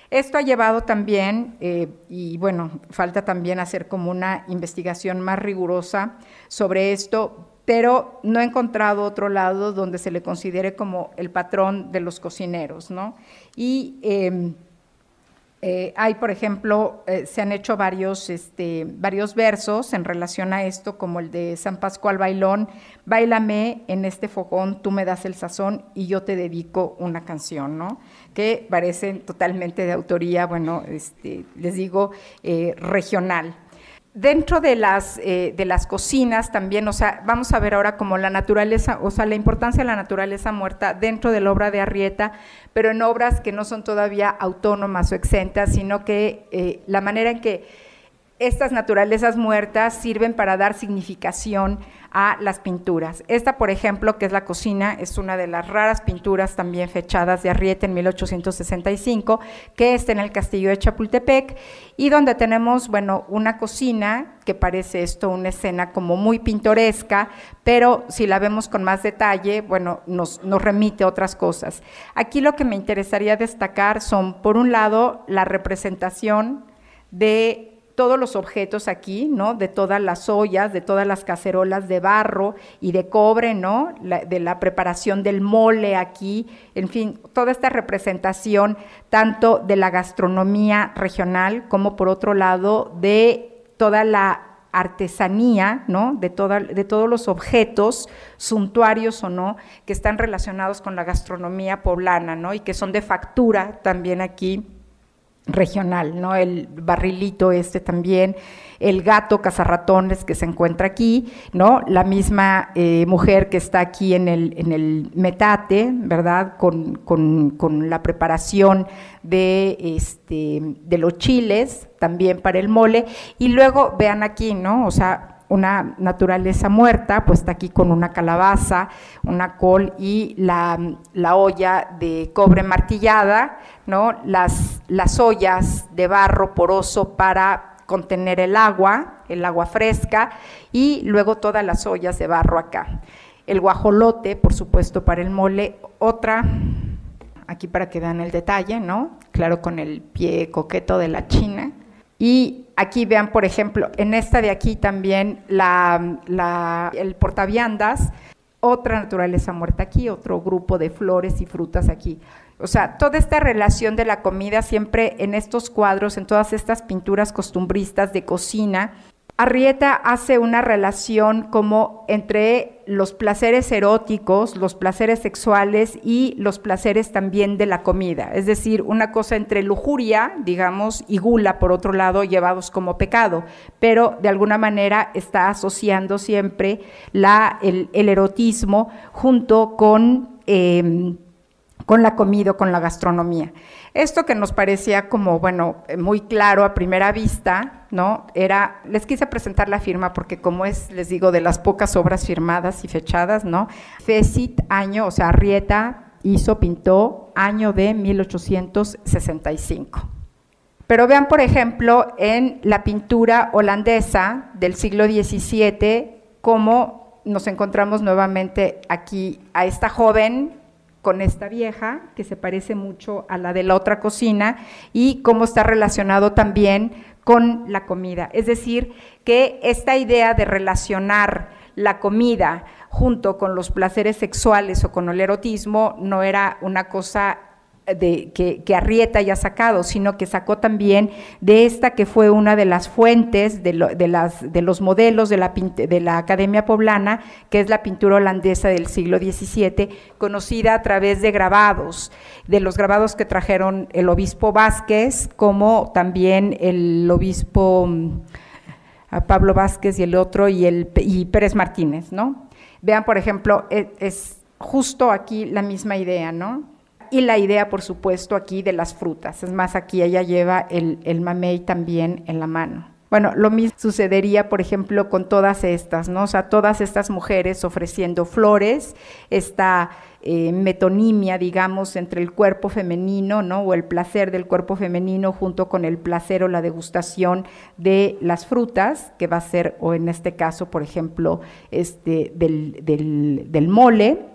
Esto ha llevado también, eh, y bueno, falta también hacer como una investigación más rigurosa sobre esto, pero no he encontrado otro lado donde se le considere como el patrón de los cocineros, ¿no? Y em, eh, hay, por ejemplo, eh, se han hecho varios, este, varios versos en relación a esto, como el de San Pascual Bailón, Bailame en este fogón, tú me das el sazón y yo te dedico una canción, ¿no? Que parecen totalmente de autoría, bueno, este, les digo, eh, regional. Dentro de las, eh, de las cocinas también, o sea, vamos a ver ahora como la naturaleza, o sea, la importancia de la naturaleza muerta dentro de la obra de Arrieta, pero en obras que no son todavía autónomas o exentas, sino que eh, la manera en que estas naturalezas muertas sirven para dar significación a las pinturas. Esta, por ejemplo, que es la cocina, es una de las raras pinturas también fechadas de Arrieta en 1865, que está en el castillo de Chapultepec, y donde tenemos, bueno, una cocina que parece esto una escena como muy pintoresca, pero si la vemos con más detalle, bueno, nos, nos remite a otras cosas. Aquí lo que me interesaría destacar son, por un lado, la representación de todos los objetos aquí, ¿no? De todas las ollas, de todas las cacerolas de barro y de cobre, ¿no? de la preparación del mole aquí, en fin, toda esta representación tanto de la gastronomía regional como por otro lado de toda la artesanía, ¿no? De, toda, de todos los objetos, suntuarios o no, que están relacionados con la gastronomía poblana, ¿no? Y que son de factura también aquí regional, ¿no? El barrilito este también, el gato cazarratones que se encuentra aquí, ¿no? La misma eh, mujer que está aquí en el, en el metate, ¿verdad? Con, con, la preparación de, este, de los chiles, también para el mole. Y luego vean aquí, ¿no? O sea, una naturaleza muerta, pues está aquí con una calabaza, una col y la, olla de cobre martillada, ¿no? Las, las ollas de barro poroso para contener el agua, el agua fresca, y luego todas las ollas de barro acá. El guajolote, por supuesto, para el mole, otra, aquí para que vean el detalle, ¿no? Claro, con el pie coqueto de la china. Y Aquí vean, por ejemplo, en esta de aquí también la, el portaviandas, otra naturaleza muerta aquí, otro grupo de flores y frutas aquí. O sea, toda esta relación de la comida siempre en estos cuadros, en todas estas pinturas costumbristas de cocina, Arrieta hace una relación como entre los placeres eróticos, los placeres sexuales y los placeres también de la comida. Es decir, una cosa entre lujuria, digamos, y gula, por otro lado, llevados como pecado, pero de alguna manera está asociando siempre la, el, erotismo junto con, em, con la comida, con la gastronomía. Esto que nos parecía como, bueno, muy claro a primera vista, ¿no? Era, les quise presentar la firma porque como es, les digo, de las pocas obras firmadas y fechadas, ¿no? Fesit, año, o sea, Arrieta hizo, pintó, año de 1865. Pero vean, por ejemplo, en la pintura holandesa del siglo XVII, cómo nos encontramos nuevamente aquí a esta joven con esta vieja, que se parece mucho a la de la otra cocina, y cómo está relacionado también con la comida. Es decir, que esta idea de relacionar la comida junto con los placeres sexuales o con el erotismo no era una cosa que, Arrieta haya sacado, sino que sacó también de esta que fue una de las fuentes de, los modelos de la, de la, Academia Poblana, que es la pintura holandesa del siglo XVII, conocida a través de grabados, de los grabados que trajeron el obispo Vázquez, como también el obispo mm, Pablo Vázquez y el otro, y, el, y Pérez Martínez, ¿no? Vean, por ejemplo, e, es justo aquí la misma idea, ¿no? Y la idea, por supuesto, aquí de las frutas. Es más, aquí ella lleva el, el mamey también en la mano. Bueno, lo mismo sucedería, por ejemplo, con todas estas, ¿no? O sea, todas estas mujeres ofreciendo flores, esta eh, metonimia, digamos, entre el cuerpo femenino, ¿no? O el placer del cuerpo femenino junto con el placer o la degustación de las frutas, que va a ser, o en este caso, por ejemplo, este, del, del, del mole,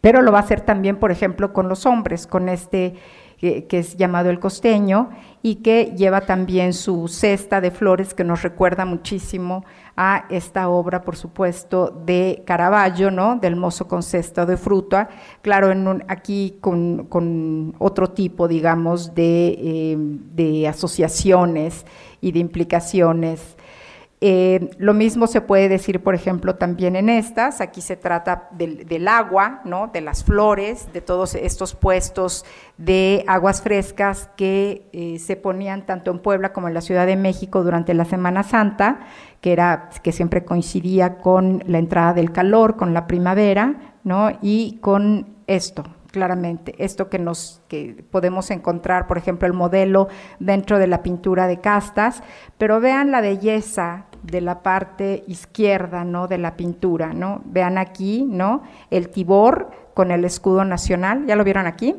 pero lo va a hacer también, por ejemplo, con los hombres, con este que, es llamado el costeño y que lleva también su cesta de flores que nos recuerda muchísimo a esta obra, por supuesto, de Caravaggio, ¿no? Del mozo con cesta de fruta, claro, en aquí con, otro tipo, digamos, de, eh, de asociaciones y de implicaciones eh, lo mismo se puede decir, por ejemplo, también en estas. Aquí se trata del, agua, ¿no? de las flores, de todos estos puestos de aguas frescas que eh, se ponían tanto en Puebla como en la Ciudad de México durante la Semana Santa, que, era, que siempre coincidía con la entrada del calor, con la primavera, ¿no? y con esto, claramente. Esto que nos que podemos encontrar, por ejemplo, el modelo dentro de la pintura de castas, pero vean la belleza de la parte izquierda, ¿no? de la pintura, ¿no? Vean aquí, ¿no? El tibor con el escudo nacional, ¿ya lo vieron aquí?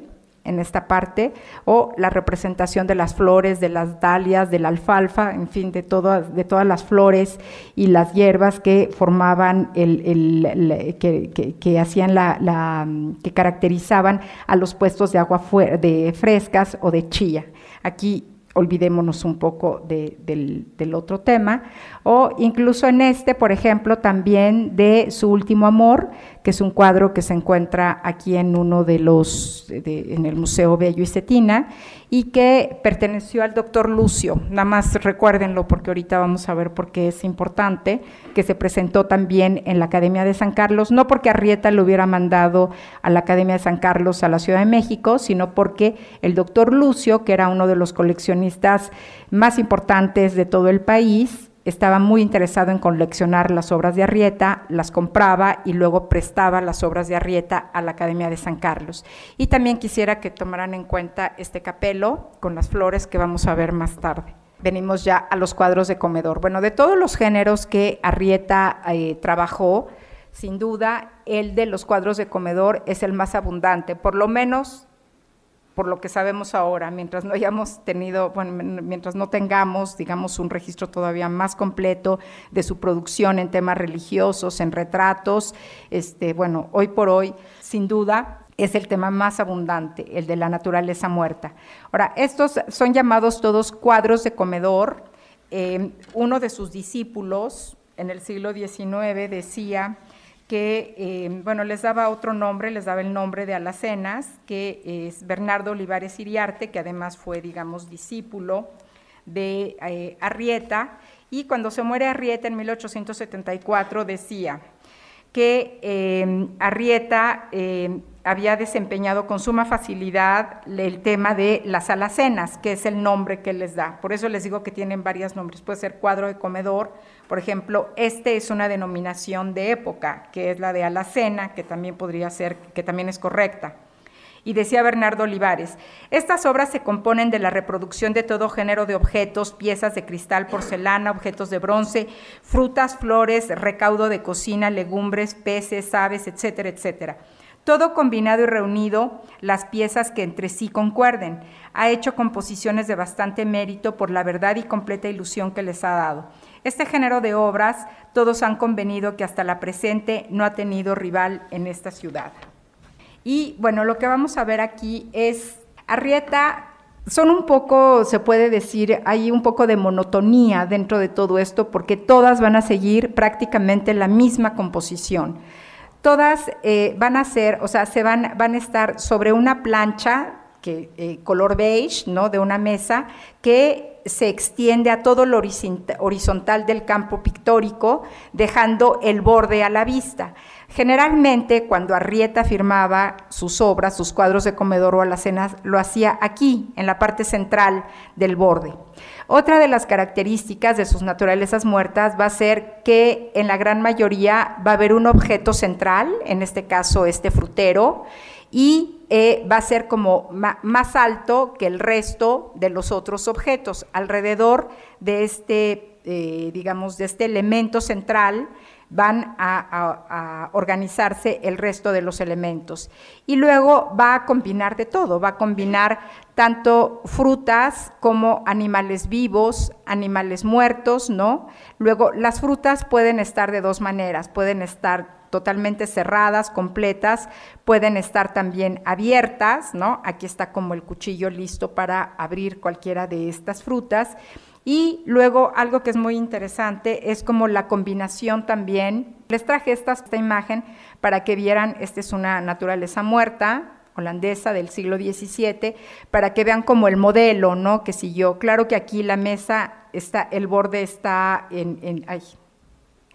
En esta parte, o la representación de las flores, de las dalias, de la alfalfa, en fin, de, todas, de todas las flores y las hierbas que formaban, el, que, hacían la, que caracterizaban a los puestos de agua de frescas o de chilla. Aquí olvidémonos un poco del, del, otro tema, o incluso en este, por ejemplo, también de Su último amor, que es un cuadro que se encuentra aquí en uno de los, en el Museo Bello y Cetina, y que perteneció al doctor Lucio, nada más recuérdenlo porque ahorita vamos a ver por qué es importante, que se presentó también en la Academia de San Carlos, no porque Arrieta lo hubiera mandado a la Academia de San Carlos a la Ciudad de México, sino porque el doctor Lucio, que era uno de los coleccionistas más importantes de todo el país, estaba muy interesado en coleccionar las obras de Arrieta, las compraba y luego prestaba las obras de Arrieta a la Academia de San Carlos. Y también quisiera que tomaran en cuenta este capelo con las flores que vamos a ver más tarde. Venimos ya a los cuadros de comedor. Bueno, de todos los géneros que Arrieta eh, trabajó, sin duda, el de los cuadros de comedor es el más abundante, por lo menos por lo que sabemos ahora, mientras no hayamos tenido, bueno, mientras no tengamos, digamos, un registro todavía más completo de su producción en temas religiosos, en retratos, este, bueno, hoy por hoy, sin duda, es el tema más abundante, el de la naturaleza muerta. Ahora, estos son llamados todos cuadros de comedor. Eh, uno de sus discípulos en el siglo XIX decía que, eh, bueno, les daba otro nombre, les daba el nombre de Alacenas, que es Bernardo Olivares Iriarte, que además fue, digamos, discípulo de eh, Arrieta, y cuando se muere Arrieta en 1874 decía que eh, Arrieta había desempeñado con suma facilidad el tema de las alacenas, que es el nombre que les da. Por eso les digo que tienen varios nombres. Puede ser cuadro de comedor, por ejemplo, este es una denominación de época, que es la de alacena, que también podría ser, que también es correcta. Y decía Bernardo Olivares, estas obras se componen de la reproducción de todo género de objetos, piezas de cristal, porcelana, objetos de bronce, frutas, flores, recaudo de cocina, legumbres, peces, aves, etcétera, etcétera. Todo combinado y reunido, las piezas que entre sí concuerden. Ha hecho composiciones de bastante mérito por la verdad y completa ilusión que les ha dado. Este género de obras, todos han convenido que hasta la presente no ha tenido rival en esta ciudad. Y bueno, lo que vamos a ver aquí es Arrieta son un poco, se puede decir, hay un poco de monotonía dentro de todo esto porque todas van a seguir prácticamente la misma composición. Todas eh, van a ser, o sea, se van, van a estar sobre una plancha que, eh, color beige, ¿no? De una mesa que se extiende a todo lo horizontal del campo pictórico, dejando el borde a la vista. Generalmente, cuando Arrieta firmaba sus obras, sus cuadros de comedor o alacenas, lo hacía aquí, en la parte central del borde. Otra de las características de sus naturalezas muertas va a ser que en la gran mayoría va a haber un objeto central, en este caso este frutero, y eh, va a ser como más alto que el resto de los otros objetos. Alrededor de este, eh, digamos, de este elemento central, van a, organizarse el resto de los elementos. Y luego va a combinar de todo, va a combinar tanto frutas como animales vivos, animales muertos, ¿no? Luego, las frutas pueden estar de dos maneras, pueden estar totalmente cerradas, completas, pueden estar también abiertas, ¿no? Aquí está como el cuchillo listo para abrir cualquiera de estas frutas y luego algo que es muy interesante es como la combinación también. Les traje esta, esta imagen para que vieran, esta es una naturaleza muerta, holandesa del siglo XVII, para que vean como el modelo, ¿no? Que siguió. Claro que aquí la mesa está, el borde está en, en,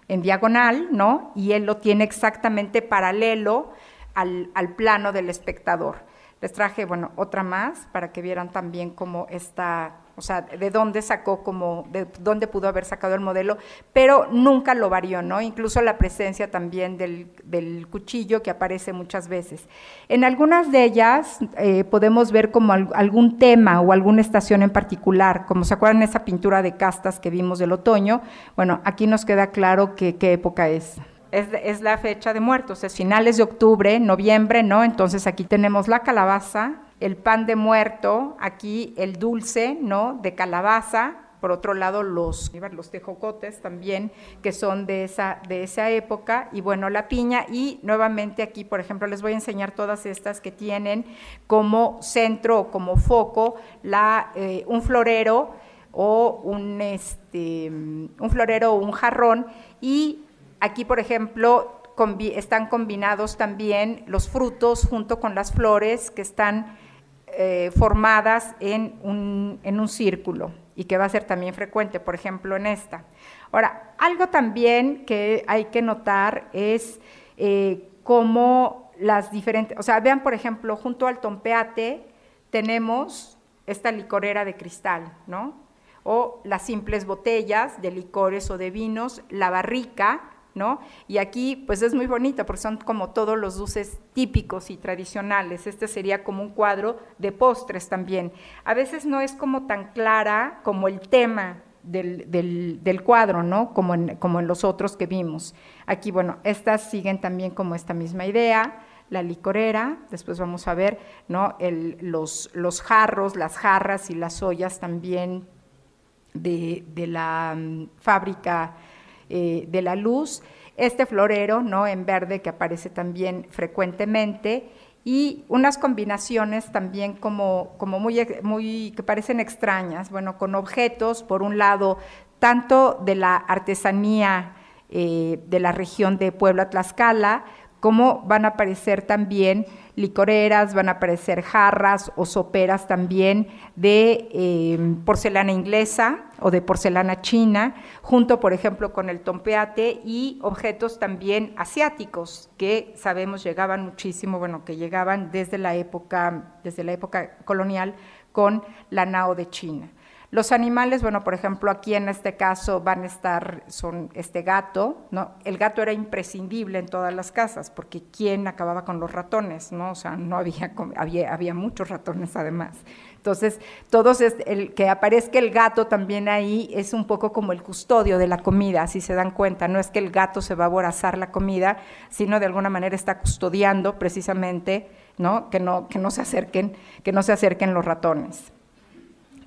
en diagonal, ¿no? Y él lo tiene exactamente paralelo al, al plano del espectador. Les traje, bueno, otra más para que vieran también cómo está o sea, de dónde sacó como, de dónde pudo haber sacado el modelo, pero nunca lo varió, ¿no? Incluso la presencia también del, cuchillo que aparece muchas veces. En algunas de ellas eh, podemos ver como algún tema o alguna estación en particular, como se acuerdan esa pintura de castas que vimos del otoño, bueno, aquí nos queda claro que, qué época es. Es, es, la fecha de muertos, es finales de octubre, noviembre, ¿no? Entonces aquí tenemos la calabaza, el pan de muerto, aquí el dulce, ¿no? De calabaza, por otro lado los, los tejocotes también, que son de esa, de esa época, y bueno, la piña, y nuevamente aquí, por ejemplo, les voy a enseñar todas estas que tienen como centro o como foco la, eh, un florero o un, este, un florero o un jarrón, y aquí, por ejemplo, están combinados también los frutos junto con las flores que están eh, formadas en un, en un círculo y que va a ser también frecuente, por ejemplo, en esta. Ahora, algo también que hay que notar es eh, cómo las diferentes, o sea, vean, por ejemplo, junto al tompeate tenemos esta licorera de cristal, ¿no? O las simples botellas de licores o de vinos, la barrica, ¿no? Y aquí pues es muy bonita porque son como todos los dulces típicos y tradicionales. Este sería como un cuadro de postres también. A veces no es como tan clara como el tema del, cuadro, ¿no? Como en, como en los otros que vimos. Aquí, bueno, estas siguen también como esta misma idea la licorera, después vamos a ver ¿no? los, los, jarros, las jarras y las ollas también de, la mm, fábrica eh, de la luz, este florero ¿no? en verde que aparece también frecuentemente y unas combinaciones también como, como muy, muy, que parecen extrañas, bueno, con objetos, por un lado, tanto de la artesanía eh, de la región de Puebla-Tlaxcala, como van a aparecer también licoreras, van a aparecer jarras o soperas también de eh, porcelana inglesa o de porcelana china, junto, por ejemplo, con el tompeate y objetos también asiáticos que sabemos llegaban muchísimo, bueno, que llegaban desde la época, desde la época colonial con la nao de China. Los animales, bueno, por ejemplo, aquí en este caso van a estar, son este gato, ¿no? El gato era imprescindible en todas las casas, porque ¿quién acababa con los ratones, no? O sea, no había, había, había muchos ratones además. Entonces, todos el que aparezca el gato también ahí es un poco como el custodio de la comida, si se dan cuenta, no es que el gato se va a aborazar la comida, sino de alguna manera está custodiando precisamente, ¿no? Que no, que no se acerquen, que no se acerquen los ratones.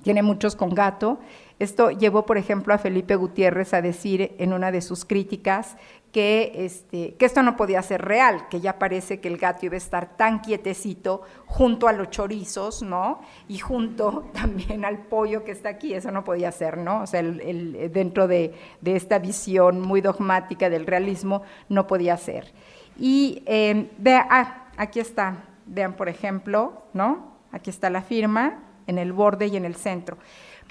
Tiene muchos con gato. Esto llevó, por ejemplo, a Felipe Gutiérrez a decir en una de sus críticas que, este, que esto no podía ser real, que ya parece que el gato iba a estar tan quietecito junto a los chorizos, ¿no? Y junto también al pollo que está aquí, eso no podía ser, ¿no? O sea, el, dentro de, de, esta visión muy dogmática del realismo no podía ser. Y eh, vea, ah, aquí está, vean por ejemplo, ¿no? Aquí está la firma en el borde y en el centro.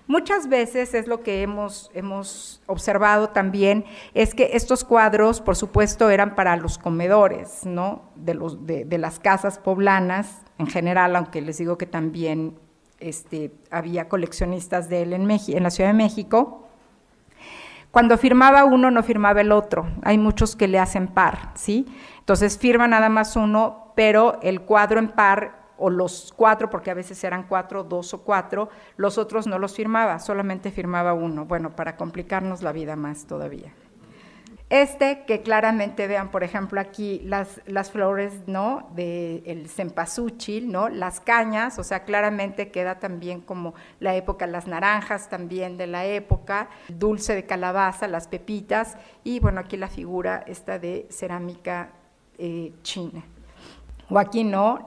Muchas veces es lo que hemos, hemos observado también, es que estos cuadros, por supuesto, eran para los comedores, ¿no? De, los, de, las casas poblanas en general, aunque les digo que también este, había coleccionistas de él en, en la Ciudad de México. Cuando firmaba uno, no firmaba el otro. Hay muchos que le hacen par, ¿sí? Entonces firma nada más uno, pero el cuadro en par o los cuatro, porque a veces eran cuatro, dos o cuatro, los otros no los firmaba, solamente firmaba uno, bueno, para complicarnos la vida más todavía. Este, que claramente vean, por ejemplo, aquí las, las flores, ¿no? Del el cempasúchil, ¿no? Las cañas, o sea, claramente queda también como la época, las naranjas también de la época, dulce de calabaza, las pepitas, y bueno, aquí la figura esta de cerámica eh, china. O aquí no,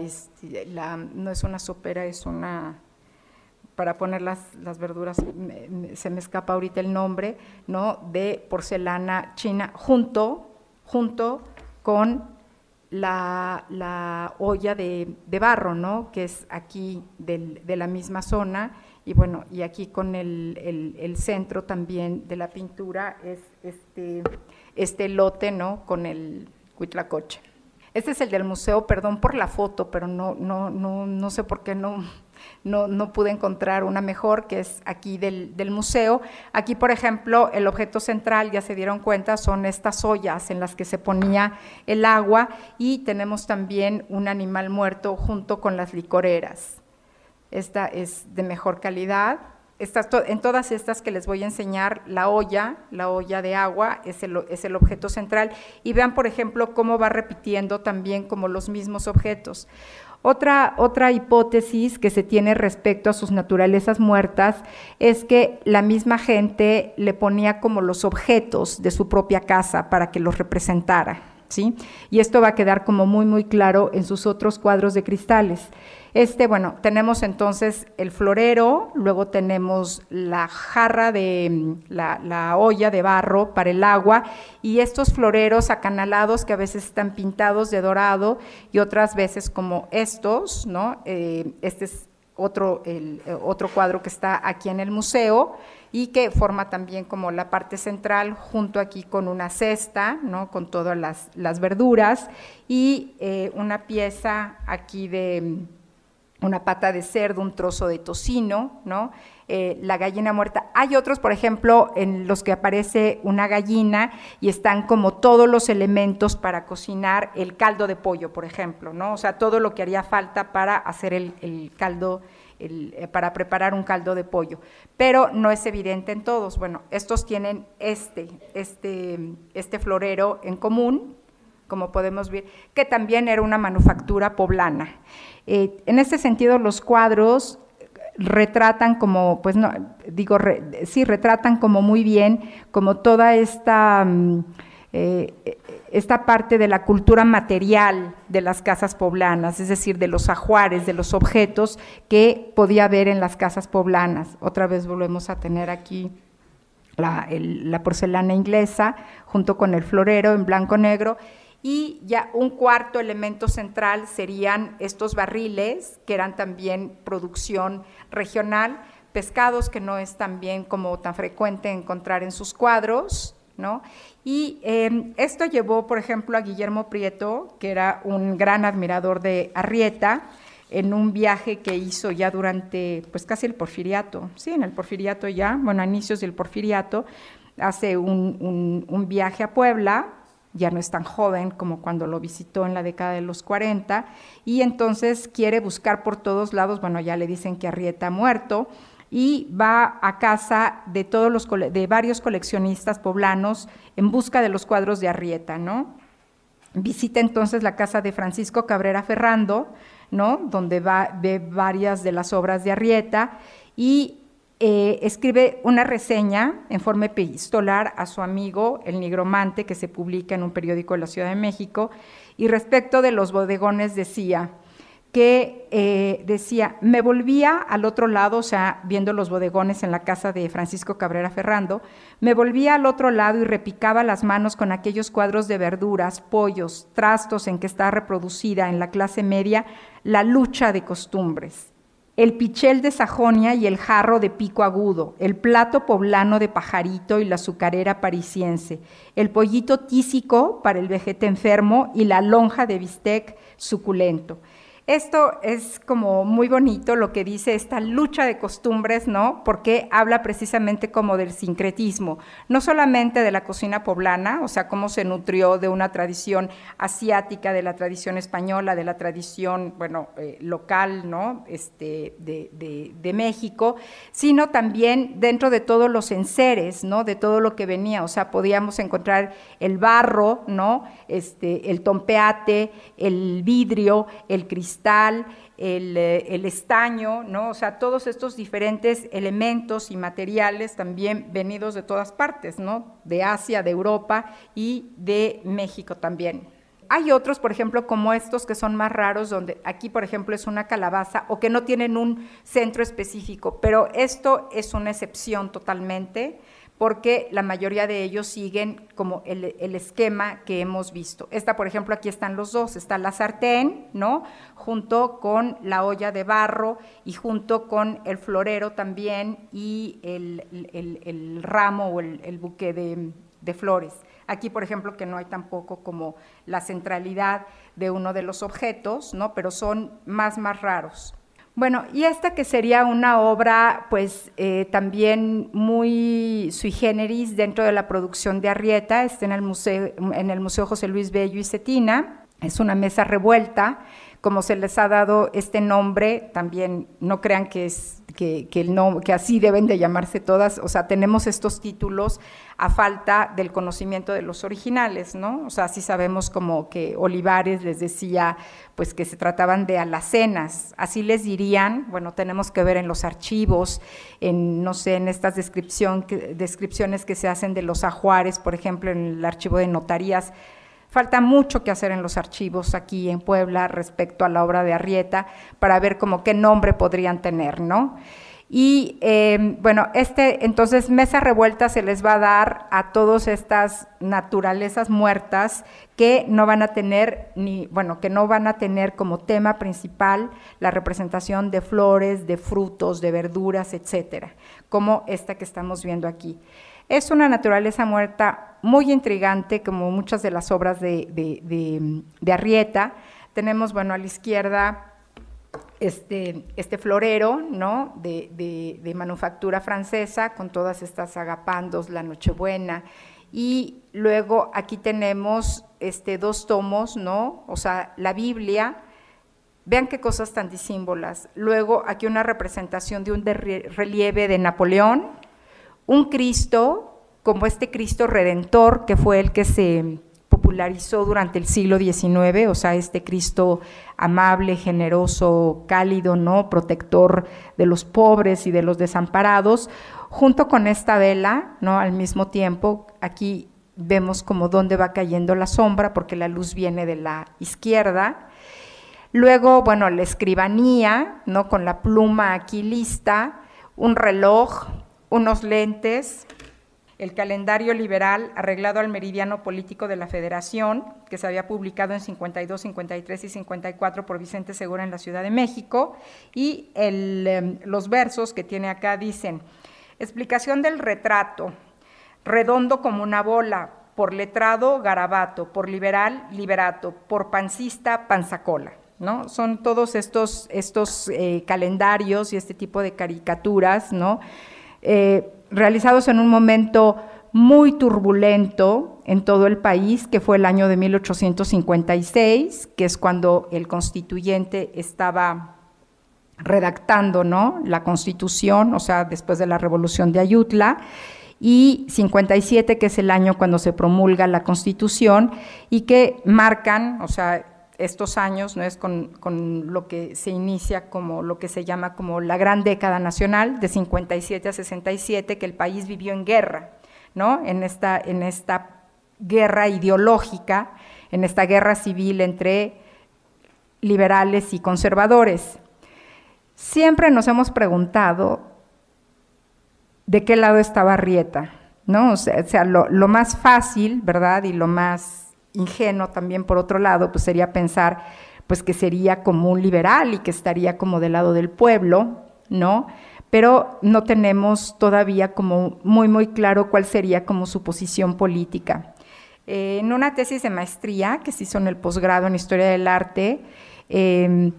este, la, no es una sopera, es una, para poner las, las verduras, se me escapa ahorita el nombre, ¿no? De porcelana china, junto, junto con la, la olla de, de, barro, ¿no? Que es aquí del, de la misma zona, y bueno, y aquí con el, el, el, centro también de la pintura es este, este lote, ¿no? Con el cuitlacoche. Este es el del museo, perdón por la foto, pero no, no, no, no sé por qué no, no, no, pude encontrar una mejor, que es aquí del, del, museo. Aquí, por ejemplo, el objeto central, ya se dieron cuenta, son estas ollas en las que se ponía el agua y tenemos también un animal muerto junto con las licoreras. Esta es de mejor calidad, en todas estas que les voy a enseñar, la olla, la olla de agua es el, objeto central y vean, por ejemplo, cómo va repitiendo también como los mismos objetos. Otra hipótesis que se tiene respecto a sus naturalezas muertas es que la misma gente le ponía como los objetos de su propia casa para que los representara. ¿Sí? Y esto va a quedar como muy, muy claro en sus otros cuadros de cristales. Este, bueno, tenemos entonces el florero, luego tenemos la jarra de mm, la, olla de barro para el agua y estos floreros acanalados que a veces están pintados de dorado y otras veces como estos, ¿no? Eh, este es otro, el, eh, otro cuadro que está aquí en el museo y que forma también como la parte central junto aquí con una cesta, ¿no? con todas las, verduras y eh, una pieza aquí de una pata de cerdo, un trozo de tocino, ¿no? Eh, la gallina muerta. Hay otros, por ejemplo, en los que aparece una gallina y están como todos los elementos para cocinar el caldo de pollo, por ejemplo, ¿no? O sea, todo lo que haría falta para hacer el, caldo, eh, para preparar un caldo de pollo. Pero no es evidente en todos. Bueno, estos tienen este, este, este florero en común, como podemos ver, que también era una manufactura poblana. Eh, en este sentido, los cuadros retratan como, pues no, digo, sí, retratan como muy bien, como toda esta, mm, eh, esta parte de la cultura material de las casas poblanas, es decir, de los ajuares, de los objetos que podía haber en las casas poblanas. Otra vez volvemos a tener aquí la, la porcelana inglesa junto con el florero en blanco-negro y ya un cuarto elemento central serían estos barriles, que eran también producción regional, pescados que no es también como tan frecuente encontrar en sus cuadros, Y em, esto llevó, por ejemplo, a Guillermo Prieto, que era un gran admirador de Arrieta, en un viaje que hizo ya durante, pues casi el porfiriato, sí, en el porfiriato ya, bueno, a inicios del porfiriato, hace un, un viaje a Puebla, ya no es tan joven como cuando lo visitó en la década de los 40, y entonces quiere buscar por todos lados, bueno, ya le dicen que Arrieta ha muerto, y va a casa de, todos los, varios coleccionistas poblanos en busca de los cuadros de Arrieta, ¿no? Visita entonces la casa de Francisco Cabrera Ferrando, ¿no? Donde va, ve varias de las obras de Arrieta y eh, escribe una reseña en forma epistolar a su amigo, el nigromante, que se publica en un periódico de la Ciudad de México, y respecto de los bodegones decía que eh, decía, me volvía al otro lado, o sea, viendo los bodegones en la casa de Francisco Cabrera Ferrando, me volvía al otro lado y repicaba las manos con aquellos cuadros de verduras, pollos, trastos en que está reproducida en la clase media la lucha de costumbres el pichel de Sajonia y el jarro de pico agudo, el plato poblano de pajarito y la azucarera parisiense, el pollito tísico para el vejete enfermo y la lonja de bistec suculento. Esto es como muy bonito lo que dice esta lucha de costumbres, ¿no? Porque habla precisamente como del sincretismo, no solamente de la cocina poblana, o sea, cómo se nutrió de una tradición asiática, de la tradición española, de la tradición, bueno, eh, local, ¿no? Este, de, de, México, sino también dentro de todos los enseres, ¿no? De todo lo que venía, o sea, podíamos encontrar el barro, ¿no? Este, el tompeate, el vidrio, el cristal, eh, el, estaño, ¿no? O sea, todos estos diferentes elementos y materiales también venidos de todas partes, ¿no? De Asia, de Europa y de México también. Hay otros, por ejemplo, como estos que son más raros, donde aquí, por ejemplo, es una calabaza o que no tienen un centro específico, pero esto es una excepción totalmente porque la mayoría de ellos siguen como el, esquema que hemos visto. Esta, por ejemplo, aquí están los dos, está la sartén, ¿no? Junto con la olla de barro y junto con el florero también y el, ramo o el, buque de, de flores. Aquí, por ejemplo, que no hay tampoco como la centralidad de uno de los objetos, ¿no? Pero son más, más raros. Bueno, y esta que sería una obra, pues eh, también muy sui generis dentro de la producción de Arrieta, está en el Museo, en el Museo José Luis Bello y Cetina, es una mesa revuelta, como se les ha dado este nombre, también no crean que es que, que así deben de llamarse todas, o sea, tenemos estos títulos a falta del conocimiento de los originales, ¿no? O sea, sí sabemos como que Olivares les decía, pues que se trataban de alacenas, así les dirían, bueno, tenemos que ver en los archivos, en, no sé, en estas descripción, descripciones que se hacen de los ajuares, por ejemplo, en el archivo de notarías, Falta mucho que hacer en los archivos aquí en Puebla respecto a la obra de Arrieta para ver como qué nombre podrían tener, ¿no? Y em, bueno, este, entonces Mesa Revuelta se les va a dar a todas estas naturalezas muertas que no van a tener ni, bueno, que no van a tener como tema principal la representación de flores, de frutos, de verduras, etcétera, como esta que estamos viendo aquí. Es una naturaleza muerta muy intrigante, como muchas de las obras de, Arrieta. Tenemos, bueno, a la izquierda este, este florero, ¿no? De, manufactura francesa, con todas estas agapandos, la Nochebuena. Y luego aquí tenemos este, dos tomos, ¿no? O sea, la Biblia. Vean qué cosas tan disímbolas. Luego aquí una representación de un relieve de Napoleón, un Cristo como este Cristo redentor que fue el que se popularizó durante el siglo XIX, o sea, este Cristo amable, generoso, cálido, ¿no? protector de los pobres y de los desamparados, junto con esta vela, ¿no? al mismo tiempo, aquí vemos como dónde va cayendo la sombra, porque la luz viene de la izquierda. Luego, bueno, la escribanía, ¿no? con la pluma aquí lista, un reloj, unos lentes, el calendario liberal arreglado al meridiano político de la Federación, que se había publicado en 52, 53 y 54 por Vicente Segura en la Ciudad de México, y em, los versos que tiene acá dicen, explicación del retrato, redondo como una bola, por letrado, garabato, por liberal, liberato, por pancista, panzacola. ¿no? Son todos estos, estos eh, calendarios y este tipo de caricaturas, ¿no? Eh, realizados en un momento muy turbulento en todo el país, que fue el año de 1856, que es cuando el constituyente estaba redactando ¿no? la constitución, o sea, después de la revolución de Ayutla, y 57, que es el año cuando se promulga la constitución, y que marcan, o sea, estos años, ¿no? es con, lo que se inicia como lo que se llama como la gran década nacional, de 57 a 67, que el país vivió en guerra, ¿no? en, esta, en esta guerra ideológica, en esta guerra civil entre liberales y conservadores. Siempre nos hemos preguntado de qué lado estaba Rieta, ¿no? O sea, lo, lo, más fácil, ¿verdad? Y lo más ingenuo también por otro lado, pues sería pensar pues que sería como un liberal y que estaría como del lado del pueblo, ¿no? Pero no tenemos todavía como muy, muy claro cuál sería como su posición política. Eh, en una tesis de maestría que se hizo en el posgrado en Historia del Arte, eh,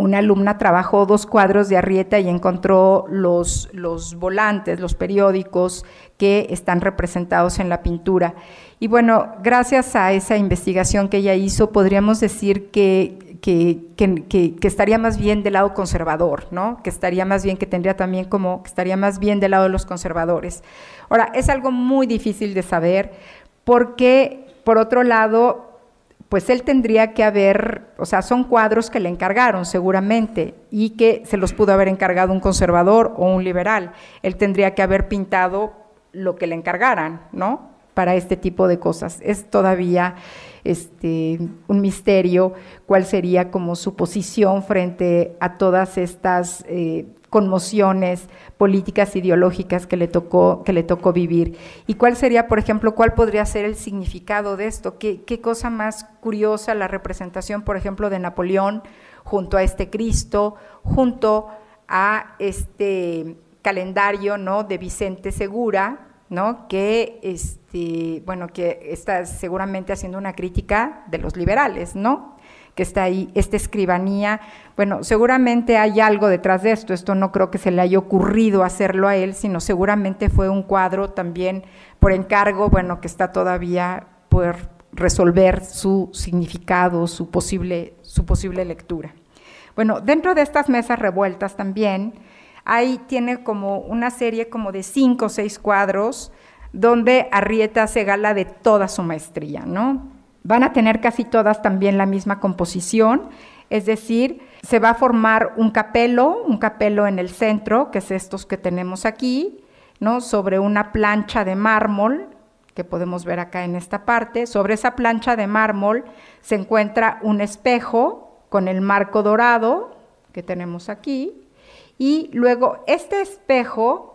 una alumna trabajó dos cuadros de Arrieta y encontró los, los volantes, los periódicos que están representados en la pintura. Y bueno, gracias a esa investigación que ella hizo, podríamos decir que, que, que, que, estaría más bien del lado conservador, ¿no? Que estaría más bien, que tendría también como, que estaría más bien del lado de los conservadores. Ahora, es algo muy difícil de saber porque, por otro lado, pues él tendría que haber, o sea, son cuadros que le encargaron seguramente y que se los pudo haber encargado un conservador o un liberal. Él tendría que haber pintado lo que le encargaran, ¿no? Para este tipo de cosas. Es todavía este, un misterio cuál sería como su posición frente a todas estas eh, conmociones políticas ideológicas que le tocó que le tocó vivir y cuál sería por ejemplo cuál podría ser el significado de esto qué, cosa más curiosa la representación por ejemplo de Napoleón junto a este Cristo junto a este calendario no de Vicente Segura no que este bueno que está seguramente haciendo una crítica de los liberales no está ahí, esta escribanía. Bueno, seguramente hay algo detrás de esto, esto no creo que se le haya ocurrido hacerlo a él, sino seguramente fue un cuadro también por encargo, bueno, que está todavía por resolver su significado, su posible, su posible lectura. Bueno, dentro de estas mesas revueltas también, ahí tiene como una serie como de cinco o seis cuadros donde Arrieta se gala de toda su maestría, ¿no? Van a tener casi todas también la misma composición, es decir, se va a formar un capelo, un capelo en el centro, que es estos que tenemos aquí, ¿no? sobre una plancha de mármol, que podemos ver acá en esta parte. Sobre esa plancha de mármol se encuentra un espejo con el marco dorado que tenemos aquí, y luego este espejo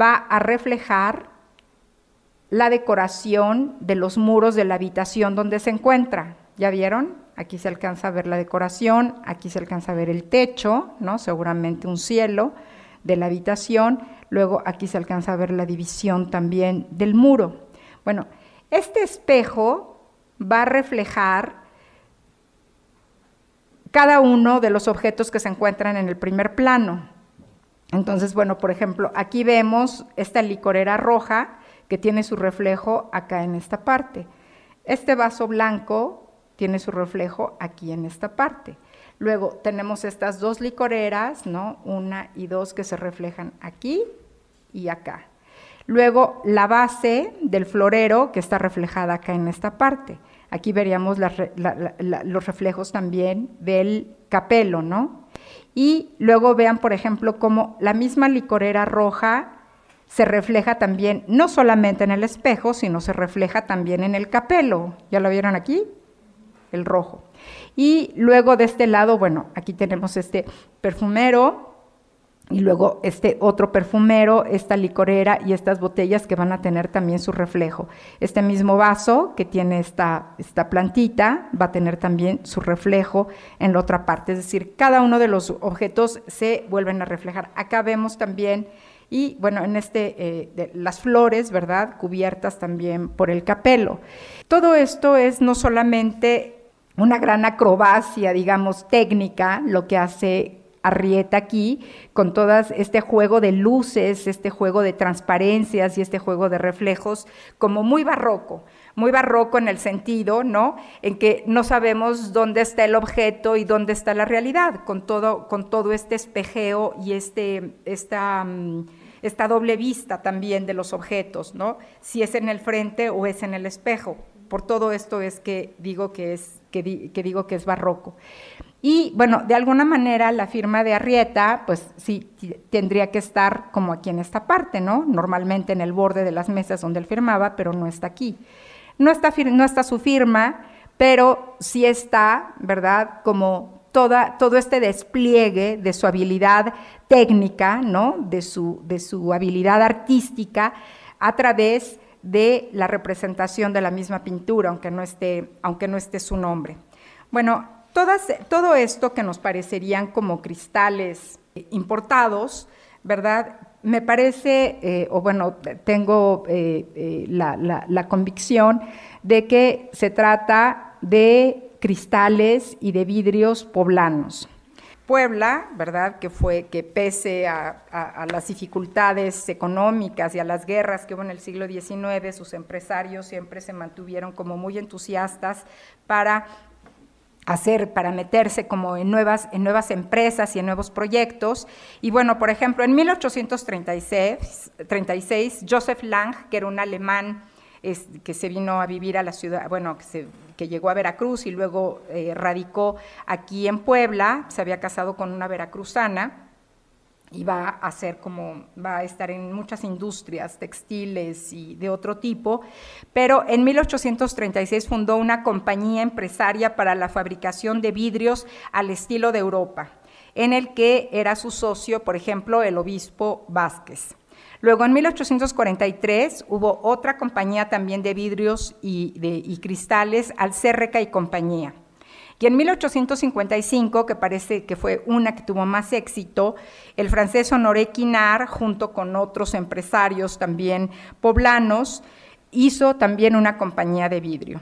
va a reflejar la decoración de los muros de la habitación donde se encuentra. ¿Ya vieron? Aquí se alcanza a ver la decoración, aquí se alcanza a ver el techo, ¿no? Seguramente un cielo de la habitación. Luego aquí se alcanza a ver la división también del muro. Bueno, este espejo va a reflejar cada uno de los objetos que se encuentran en el primer plano. Entonces, bueno, por ejemplo, aquí vemos esta licorera roja que tiene su reflejo acá en esta parte. Este vaso blanco tiene su reflejo aquí en esta parte. Luego tenemos estas dos licoreras, ¿no? Una y dos que se reflejan aquí y acá. Luego la base del florero que está reflejada acá en esta parte. Aquí veríamos los reflejos también del capelo, ¿no? Y luego vean, por ejemplo, cómo la misma licorera roja se refleja también no solamente en el espejo, sino se refleja también en el capelo. ¿Ya lo vieron aquí? El rojo. Y luego de este lado, bueno, aquí tenemos este perfumero y luego este otro perfumero, esta licorera y estas botellas que van a tener también su reflejo. Este mismo vaso que tiene esta, esta plantita va a tener también su reflejo en la otra parte. Es decir, cada uno de los objetos se vuelven a reflejar. Acá vemos también y bueno, en este, eh, las flores, ¿verdad? Cubiertas también por el capelo. Todo esto es no solamente una gran acrobacia, digamos, técnica, lo que hace Arrieta aquí, con todo este juego de luces, este juego de transparencias y este juego de reflejos, como muy barroco, muy barroco en el sentido, ¿no? En que no sabemos dónde está el objeto y dónde está la realidad, con todo, con todo este espejeo y este, esta... Mm, esta doble vista también de los objetos, ¿no? Si es en el frente o es en el espejo. Por todo esto es que digo que es que, digo que es barroco. Y bueno, de alguna manera la firma de Arrieta, pues sí, tendría que estar como aquí en esta parte, ¿no? Normalmente en el borde de las mesas donde él firmaba, pero no está aquí. No está, no está su firma, pero sí está, ¿verdad? Como toda, todo este despliegue de su habilidad técnica, ¿no? De su, de su habilidad artística a través de la representación de la misma pintura, aunque no esté, aunque no esté su nombre. Bueno, todo esto que nos parecerían como cristales importados, ¿verdad? Me parece, eh, o bueno, tengo eh, eh, la, convicción de que se trata de cristales y de vidrios poblanos. Puebla, ¿verdad? Que fue que pese a, las dificultades económicas y a las guerras que hubo en el siglo XIX, sus empresarios siempre se mantuvieron como muy entusiastas para hacer, para meterse como en nuevas, en nuevas empresas y en nuevos proyectos. Y bueno, por ejemplo, en 1836, 36, Joseph Lang, que era un alemán que se vino a vivir a la ciudad, bueno, que se llegó a Veracruz y luego eh, radicó aquí en Puebla, se había casado con una veracruzana y va a ser como, va a estar en muchas industrias textiles y de otro tipo, pero en 1836 fundó una compañía empresaria para la fabricación de vidrios al estilo de Europa, en el que era su socio, por ejemplo, el obispo Vázquez. Luego, en 1843, hubo otra compañía también de vidrios y, de, cristales, Alcerreca y compañía. Y en 1855, que parece que fue una que tuvo más éxito, el francés Honoré Quinar, junto con otros empresarios también poblanos, hizo también una compañía de vidrio.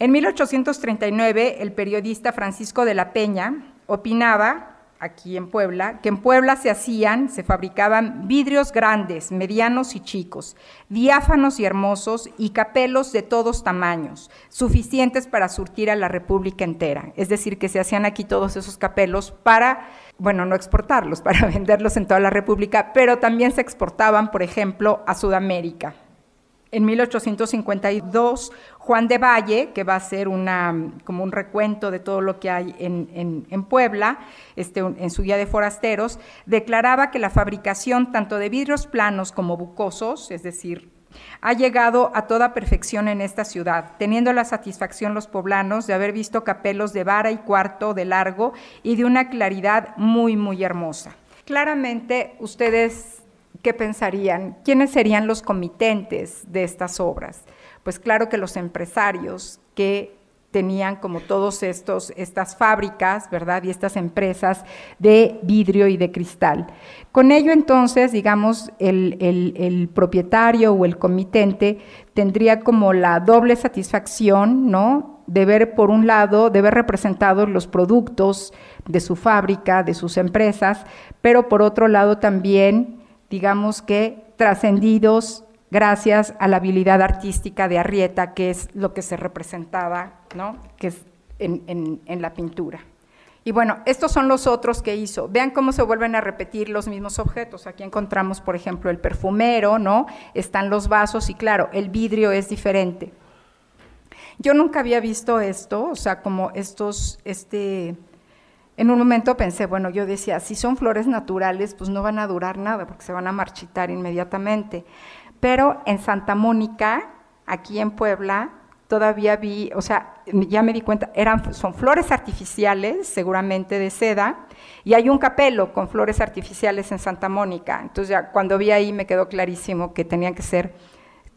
En 1839, el periodista Francisco de la Peña opinaba aquí en Puebla, que en Puebla se hacían, se fabricaban vidrios grandes, medianos y chicos, diáfanos y hermosos y capelos de todos tamaños, suficientes para surtir a la República entera. Es decir, que se hacían aquí todos esos capelos para, bueno, no exportarlos, para venderlos en toda la República, pero también se exportaban, por ejemplo, a Sudamérica. En 1852, Juan de Valle, que va a ser una, como un recuento de todo lo que hay en, Puebla, este, en su guía de forasteros, declaraba que la fabricación tanto de vidrios planos como bucosos, es decir, ha llegado a toda perfección en esta ciudad, teniendo la satisfacción los poblanos de haber visto capelos de vara y cuarto de largo y de una claridad muy, muy hermosa. Claramente ustedes ¿qué pensarían? ¿Quiénes serían los comitentes de estas obras? Pues claro que los empresarios que tenían como todos estos, estas fábricas, ¿verdad? Y estas empresas de vidrio y de cristal. Con ello entonces, digamos, el, el propietario o el comitente tendría como la doble satisfacción, ¿no? De ver, por un lado, de ver representados los productos de su fábrica, de sus empresas, pero por otro lado también digamos que trascendidos gracias a la habilidad artística de Arrieta, que es lo que se representaba, ¿no? que es en, la pintura. Y bueno, estos son los otros que hizo. Vean cómo se vuelven a repetir los mismos objetos. Aquí encontramos, por ejemplo, el perfumero, ¿no? Están los vasos y claro, el vidrio es diferente. Yo nunca había visto esto, o sea, como estos, este, en un momento pensé, bueno, yo decía, si son flores naturales, pues no van a durar nada porque se van a marchitar inmediatamente. Pero en Santa Mónica, aquí en Puebla, todavía vi, o sea, ya me di cuenta, eran, son flores artificiales, seguramente de seda, y hay un capelo con flores artificiales en Santa Mónica. Entonces ya cuando vi ahí me quedó clarísimo que tenían que ser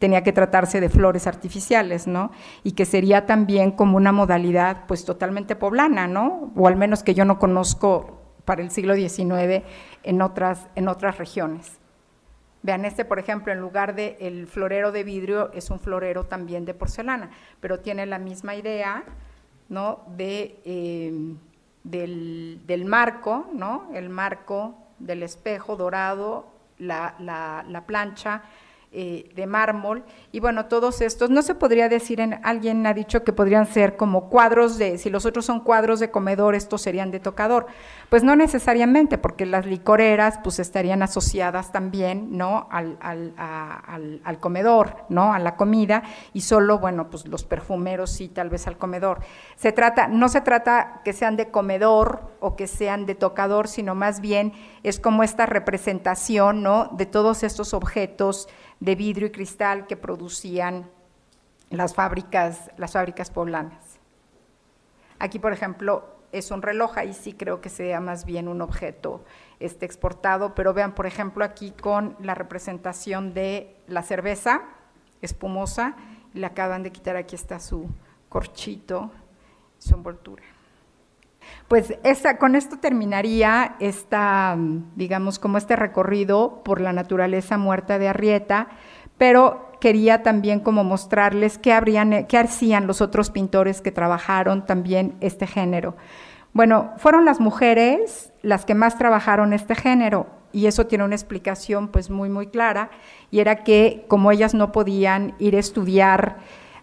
tenía que tratarse de flores artificiales, ¿no? Y que sería también como una modalidad pues totalmente poblana, ¿no? O al menos que yo no conozco para el siglo XIX en otras, en otras regiones. Vean, este, por ejemplo, en lugar de el florero de vidrio, es un florero también de porcelana, pero tiene la misma idea, ¿no? De, em, del, del, marco, ¿no? El marco del espejo dorado, la, la, la plancha, eh, de mármol. Y bueno, todos estos, no se podría decir, en, alguien ha dicho que podrían ser como cuadros de, si los otros son cuadros de comedor, estos serían de tocador. Pues no necesariamente, porque las licoreras pues estarían asociadas también, ¿no? Al, al, comedor, ¿no? A la comida, y solo, bueno, pues los perfumeros sí, tal vez al comedor. Se trata, no se trata que sean de comedor o que sean de tocador, sino más bien es como esta representación, ¿no? De todos estos objetos de vidrio y cristal que producían las fábricas, las fábricas poblanas. Aquí, por ejemplo, es un reloj, ahí sí creo que sea más bien un objeto este, exportado, pero vean, por ejemplo, aquí con la representación de la cerveza espumosa, le acaban de quitar, aquí está su corchito, su envoltura. Pues con esto terminaría esta, digamos, como este recorrido por la naturaleza muerta de Arrieta, pero quería también como mostrarles qué, qué hacían los otros pintores que trabajaron también este género. Bueno, fueron las mujeres las que más trabajaron este género y eso tiene una explicación pues muy muy clara y era que como ellas no podían ir a estudiar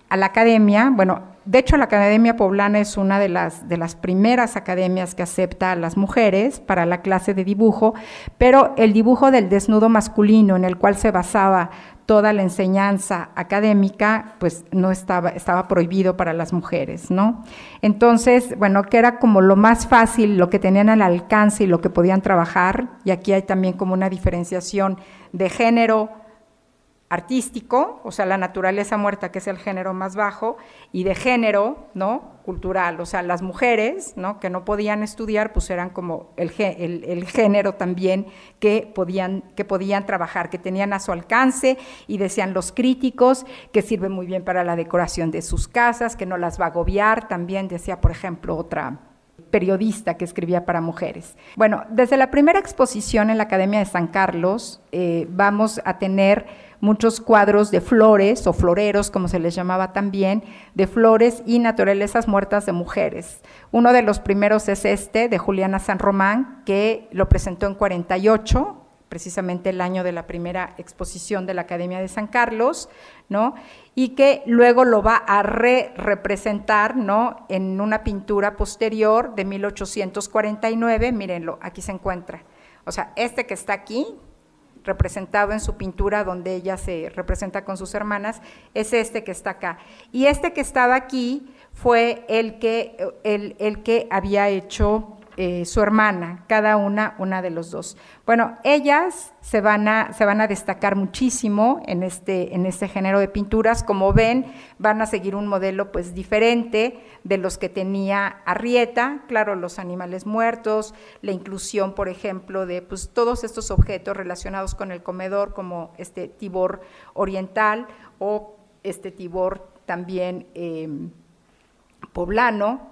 a la academia, bueno, de hecho, la Academia Poblana es una de las, de las primeras academias que acepta a las mujeres para la clase de dibujo, pero el dibujo del desnudo masculino en el cual se basaba toda la enseñanza académica, pues no estaba, estaba prohibido para las mujeres, ¿no? Entonces, bueno, que era como lo más fácil, lo que tenían al alcance y lo que podían trabajar, y aquí hay también como una diferenciación de género, artístico, o sea, la naturaleza muerta, que es el género más bajo, y de género, ¿no? Cultural, o sea, las mujeres, ¿no? Que no podían estudiar, pues eran como el, el, género también que podían, que podían trabajar, que tenían a su alcance, y decían los críticos, que sirve muy bien para la decoración de sus casas, que no las va a agobiar, también decía, por ejemplo, otra periodista que escribía para mujeres. Bueno, desde la primera exposición en la Academia de San Carlos, eh, vamos a tener muchos cuadros de flores o floreros, como se les llamaba también, de flores y naturalezas muertas de mujeres. Uno de los primeros es este, de Juliana San Román, que lo presentó en 48, precisamente el año de la primera exposición de la Academia de San Carlos, ¿no? Y que luego lo va a re-representar, ¿no? En una pintura posterior de 1849, mírenlo, aquí se encuentra. O sea, este que está aquí, representado en su pintura donde ella se representa con sus hermanas, es este que está acá. Y este que estaba aquí fue el que, el, el que había hecho eh, su hermana, cada una, una de los dos. Bueno, ellas se van a, se van a destacar muchísimo en este, en este género de pinturas. Como ven, van a seguir un modelo pues diferente de los que tenía Arrieta, claro, los animales muertos, la inclusión, por ejemplo, de pues, todos estos objetos relacionados con el comedor, como este tibor oriental o este tibor también eh, poblano,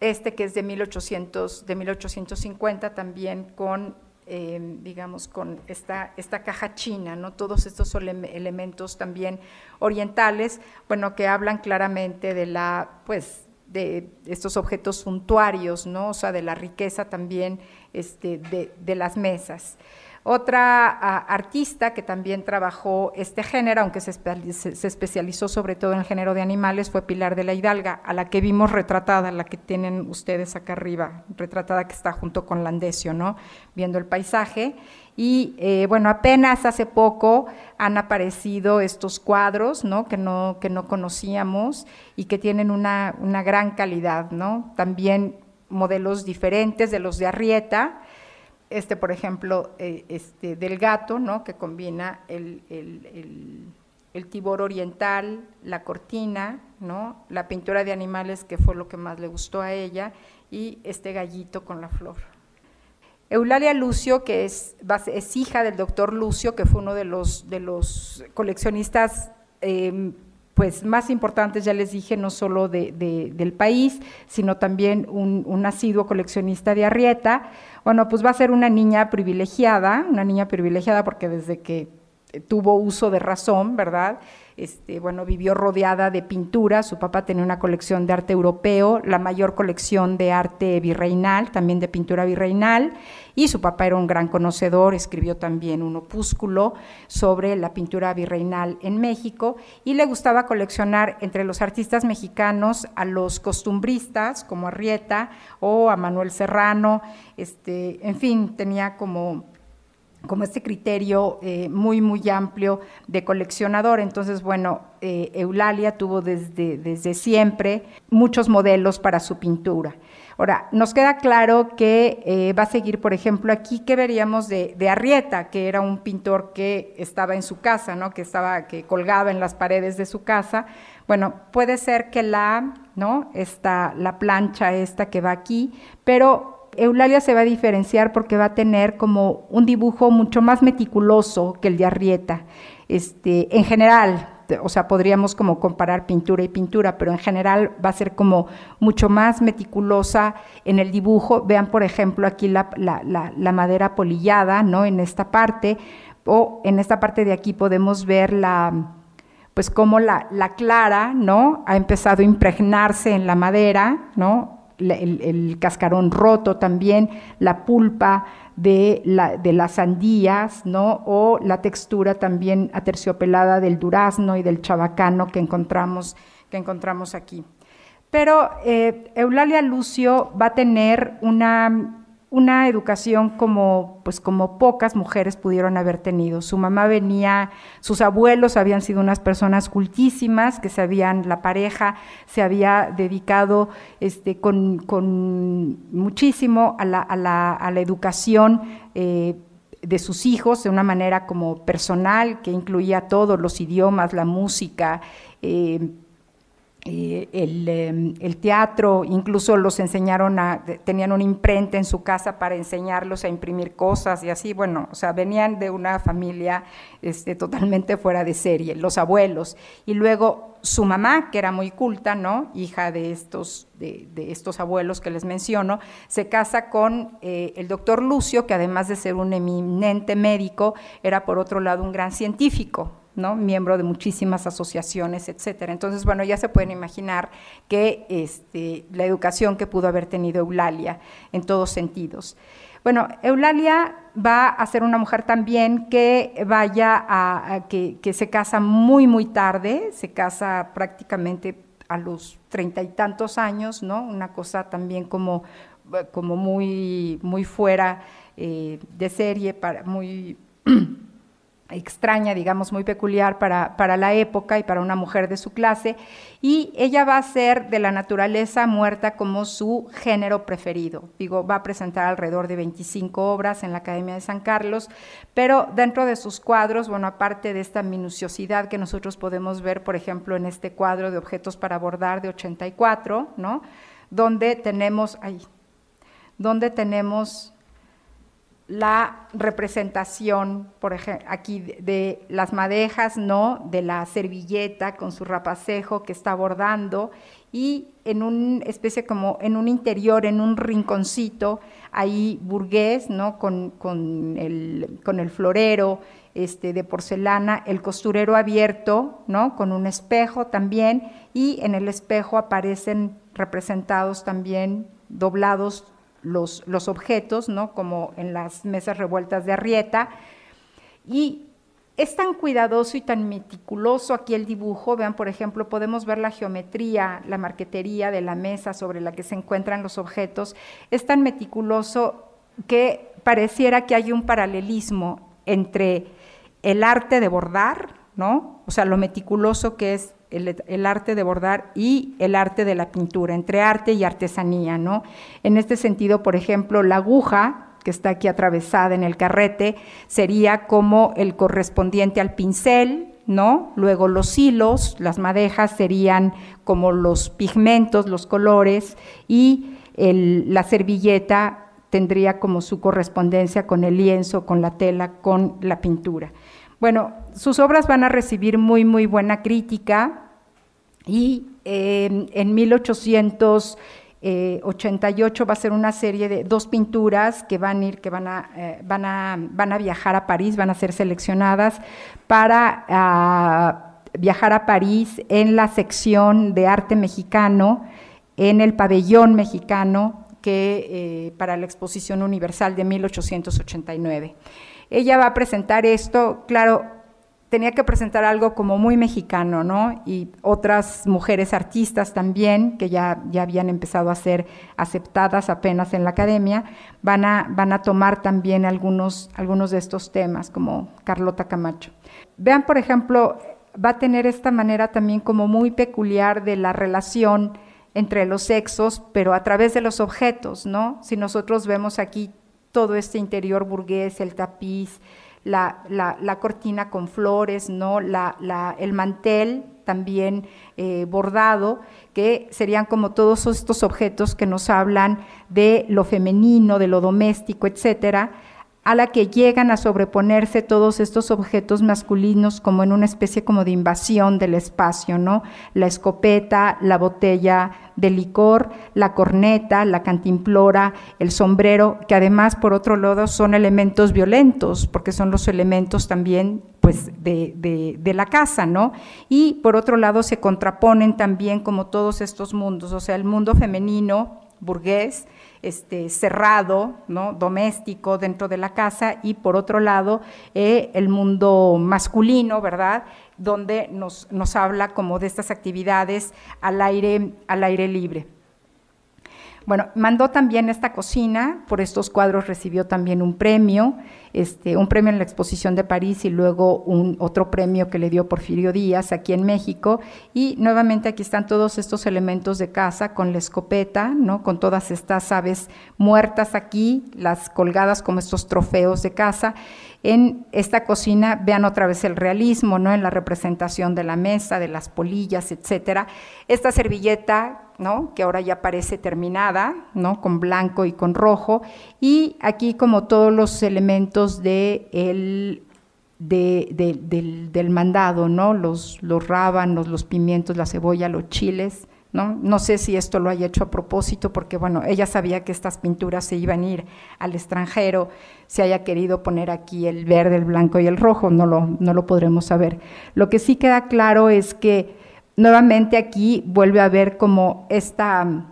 este que es de, 1800, de 1850 también con, eh, digamos, con esta, esta caja china, ¿no? Todos estos elementos también orientales, bueno, que hablan claramente de la, pues, de estos objetos suntuarios, ¿no? O sea, de la riqueza también este, de, de las mesas. Otra artista que también trabajó este género, aunque se, especializó sobre todo en el género de animales, fue Pilar de la Hidalga, a la que vimos retratada, la que tienen ustedes acá arriba, retratada que está junto con Landesio, ¿no? Viendo el paisaje. Y eh, bueno, apenas hace poco han aparecido estos cuadros, ¿no? Que no, que no conocíamos y que tienen una, una gran calidad, ¿no? También modelos diferentes de los de Arrieta, este, por ejemplo, eh, este, del gato, ¿no? que combina el, tibor oriental, la cortina, ¿no? la pintura de animales, que fue lo que más le gustó a ella, y este gallito con la flor. Eulalia Lucio, que es, es hija del doctor Lucio, que fue uno de los, de los coleccionistas em, pues más importantes, ya les dije, no solo del país, sino también un, un, asiduo coleccionista de Arrieta. Bueno, pues va a ser una niña privilegiada, una niña privilegiada porque desde que tuvo uso de razón, ¿verdad? Este, bueno, vivió rodeada de pintura, su papá tenía una colección de arte europeo, la mayor colección de arte virreinal, también de pintura virreinal, y su papá era un gran conocedor, escribió también un opúsculo sobre la pintura virreinal en México, y le gustaba coleccionar entre los artistas mexicanos a los costumbristas, como Arrieta o a Manuel Serrano, este, en fin, tenía como como este criterio eh, muy, muy amplio de coleccionador. Entonces, bueno, eh, Eulalia tuvo desde, desde siempre muchos modelos para su pintura. Ahora, nos queda claro que eh, va a seguir, por ejemplo, aquí que veríamos de, de, Arrieta, que era un pintor que estaba en su casa, ¿no? que estaba, que colgaba en las paredes de su casa. Bueno, puede ser que la, ¿no? Esta, la plancha esta que va aquí, pero Eulalia se va a diferenciar porque va a tener como un dibujo mucho más meticuloso que el de Arrieta. Este, en general, o sea, podríamos como comparar pintura y pintura, pero en general va a ser como mucho más meticulosa en el dibujo. Vean, por ejemplo, aquí la, madera polillada, ¿no? En esta parte, o en esta parte de aquí podemos ver la, pues como la, la clara, ¿no? Ha empezado a impregnarse en la madera, ¿no? El, cascarón roto también, la pulpa de, la, de, las sandías, ¿no? o la textura también aterciopelada del durazno y del chabacano que encontramos, que encontramos aquí. Pero eh, Eulalia Lucio va a tener una una educación como, pues como pocas mujeres pudieron haber tenido. Su mamá venía, sus abuelos habían sido unas personas cultísimas, que se habían, la pareja se había dedicado este, con, muchísimo a la, a la, a la educación eh, de sus hijos de una manera como personal, que incluía todos los idiomas, la música, eh, eh, em, el, teatro, incluso los enseñaron a, tenían una imprenta en su casa para enseñarlos a imprimir cosas y así, bueno, o sea, venían de una familia este, totalmente fuera de serie, los abuelos, y luego su mamá, que era muy culta, ¿no? Hija de estos, de, estos abuelos que les menciono, se casa con eh, el doctor Lucio, que además de ser un eminente médico, era por otro lado un gran científico, miembro de muchísimas asociaciones, etcétera. Entonces, bueno, ya se pueden imaginar que este, la educación que pudo haber tenido Eulalia en todos sentidos. Bueno, Eulalia va a ser una mujer también que vaya a, que, se casa muy, muy tarde, se casa prácticamente a los treinta y tantos años, ¿no? Una cosa también como, como muy, muy fuera eh, de serie, para, muy extraña, digamos, muy peculiar para, para, la época y para una mujer de su clase, y ella va a ser de la naturaleza muerta como su género preferido. Digo, va a presentar alrededor de 25 obras en la Academia de San Carlos, pero dentro de sus cuadros, bueno, aparte de esta minuciosidad que nosotros podemos ver, por ejemplo, en este cuadro de objetos para bordar de 84, ¿no? Donde tenemos, ay, donde tenemos la representación, por ejemplo, aquí de las madejas, ¿no? De la servilleta con su rapacejo que está bordando y en una especie como en un interior, en un rinconcito, ahí burgués, ¿no? Con, con, el, con el florero este, de porcelana, el costurero abierto, ¿no? Con un espejo también y en el espejo aparecen representados también doblados los, objetos, ¿no? como en las mesas revueltas de Arrieta. Y es tan cuidadoso y tan meticuloso aquí el dibujo, vean por ejemplo, podemos ver la geometría, la marquetería de la mesa sobre la que se encuentran los objetos, es tan meticuloso que pareciera que hay un paralelismo entre el arte de bordar, ¿no? O sea, lo meticuloso que es el, arte de bordar y el arte de la pintura, entre arte y artesanía, ¿no? En este sentido, por ejemplo, la aguja que está aquí atravesada en el carrete sería como el correspondiente al pincel, ¿no? Luego los hilos, las madejas serían como los pigmentos, los colores y la servilleta tendría como su correspondencia con el lienzo, con la tela, con la pintura. Bueno, sus obras van a recibir muy, muy buena crítica y em, en 1800 88 va a ser una serie de dos pinturas que van a ir, que van a, van a, van a viajar a París, van a ser seleccionadas para ah, viajar a París en la sección de arte mexicano, en el pabellón mexicano que, para la Exposición Universal de 1889. Ella va a presentar esto, claro, tenía que presentar algo como muy mexicano, ¿no? Y otras mujeres artistas también, que ya, ya habían empezado a ser aceptadas apenas en la academia, van a, van a tomar también algunos, algunos de estos temas, como Carlota Camacho. Vean, por ejemplo, va a tener esta manera también como muy peculiar de la relación entre los sexos, pero a través de los objetos, ¿no? Si nosotros vemos aquí todo este interior burgués, el tapiz, la, la, cortina con flores, ¿no? La, el mantel también eh, bordado, que serían como todos estos objetos que nos hablan de lo femenino, de lo doméstico, etcétera, a la que llegan a sobreponerse todos estos objetos masculinos como en una especie como de invasión del espacio, ¿no? La escopeta, la botella de licor, la corneta, la cantimplora, el sombrero, que además por otro lado son elementos violentos, porque son los elementos también pues de, de la casa, ¿no? Y por otro lado se contraponen también como todos estos mundos, o sea, el mundo femenino burgués, este, cerrado, ¿no? doméstico dentro de la casa y por otro lado eh, el mundo masculino, ¿verdad? Donde nos, nos habla como de estas actividades al aire, al aire libre. Bueno, mandó también esta cocina, por estos cuadros recibió también un premio, este, un premio en la exposición de París y luego un otro premio que le dio Porfirio Díaz aquí en México. Y nuevamente aquí están todos estos elementos de casa con la escopeta, ¿no? con todas estas aves muertas aquí, las colgadas como estos trofeos de casa. En esta cocina vean otra vez el realismo, ¿no? En la representación de la mesa, de las polillas, etcétera. Esta servilleta ¿no? que ahora ya parece terminada, ¿no? con blanco y con rojo, y aquí como todos los elementos de el, del, mandado, ¿no? los, los rábanos, los pimientos, la cebolla, los chiles, ¿no? No sé si esto lo haya hecho a propósito, porque bueno, ella sabía que estas pinturas se iban a ir al extranjero, se haya querido poner aquí el verde, el blanco y el rojo, no lo, no lo podremos saber. Lo que sí queda claro es que nuevamente aquí vuelve a haber como esta,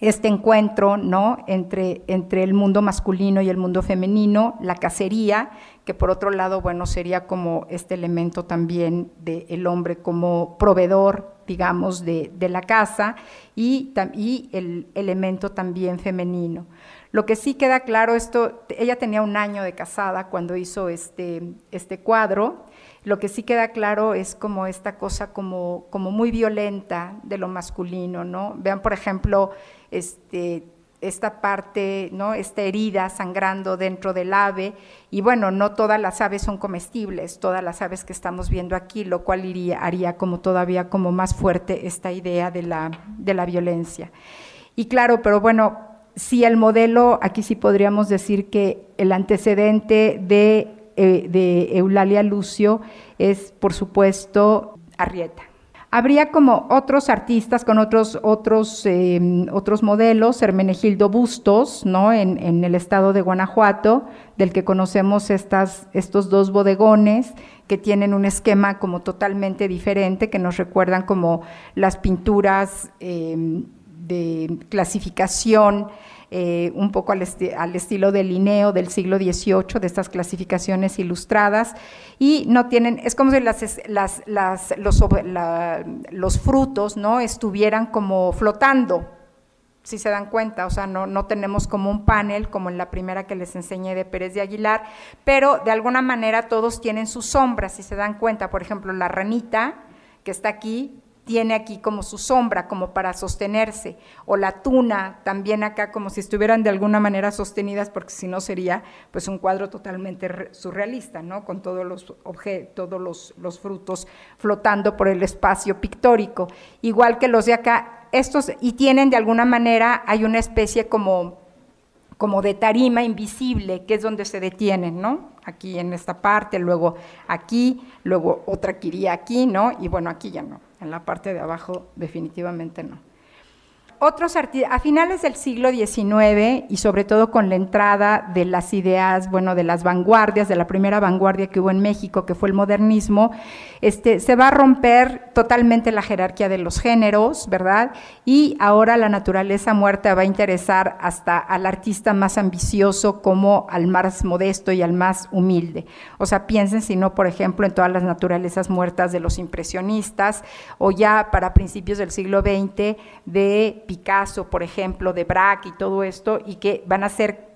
este encuentro ¿no? entre, entre el mundo masculino y el mundo femenino, la cacería, que por otro lado, bueno, sería como este elemento también del hombre como proveedor, digamos, de, la casa, y, y el elemento también femenino. Lo que sí queda claro, esto, ella tenía un año de casada cuando hizo este, este cuadro, lo que sí queda claro es como esta cosa como, como muy violenta de lo masculino, ¿no? Vean, por ejemplo, este, esta parte, ¿no? Esta herida sangrando dentro del ave. Y bueno, no todas las aves son comestibles, todas las aves que estamos viendo aquí, lo cual iría, haría como todavía como más fuerte esta idea de la, de la violencia. Y claro, pero bueno, si el modelo, aquí sí podríamos decir que el antecedente de de Eulalia Lucio es, por supuesto, Arrieta. Habría como otros artistas con otros, otros, em, otros modelos, Hermenegildo Bustos, ¿no? En, el estado de Guanajuato, del que conocemos estas, estos dos bodegones que tienen un esquema como totalmente diferente, que nos recuerdan como las pinturas em, de clasificación eh, un poco al, estilo del Linneo del siglo XVIII, de estas clasificaciones ilustradas, y no tienen, es como si las, los, los, frutos ¿no? estuvieran como flotando, si se dan cuenta, o sea, no, no tenemos como un panel como en la primera que les enseñé de Pérez de Aguilar, pero de alguna manera todos tienen sus sombras, si se dan cuenta, por ejemplo, la ranita que está aquí tiene aquí como su sombra, como para sostenerse, o la tuna también acá como si estuvieran de alguna manera sostenidas, porque si no sería pues un cuadro totalmente surrealista, ¿no? Con todos los objetos, todos los, los frutos flotando por el espacio pictórico, igual que los de acá, estos, y tienen de alguna manera, hay una especie como como de tarima invisible, que es donde se detienen, ¿no? Aquí en esta parte, luego aquí, luego otra que iría aquí, ¿no? Y bueno, aquí ya no en la parte de abajo definitivamente no. Otros a finales del siglo XIX y sobre todo con la entrada de las ideas, bueno, de las vanguardias, de la primera vanguardia que hubo en México, que fue el modernismo, este, se va a romper totalmente la jerarquía de los géneros, ¿verdad? Y ahora la naturaleza muerta va a interesar hasta al artista más ambicioso como al más modesto y al más humilde. O sea, piensen si no, por ejemplo, en todas las naturalezas muertas de los impresionistas o ya para principios del siglo XX de Picasso, por ejemplo, de Braque y todo esto, y que van a ser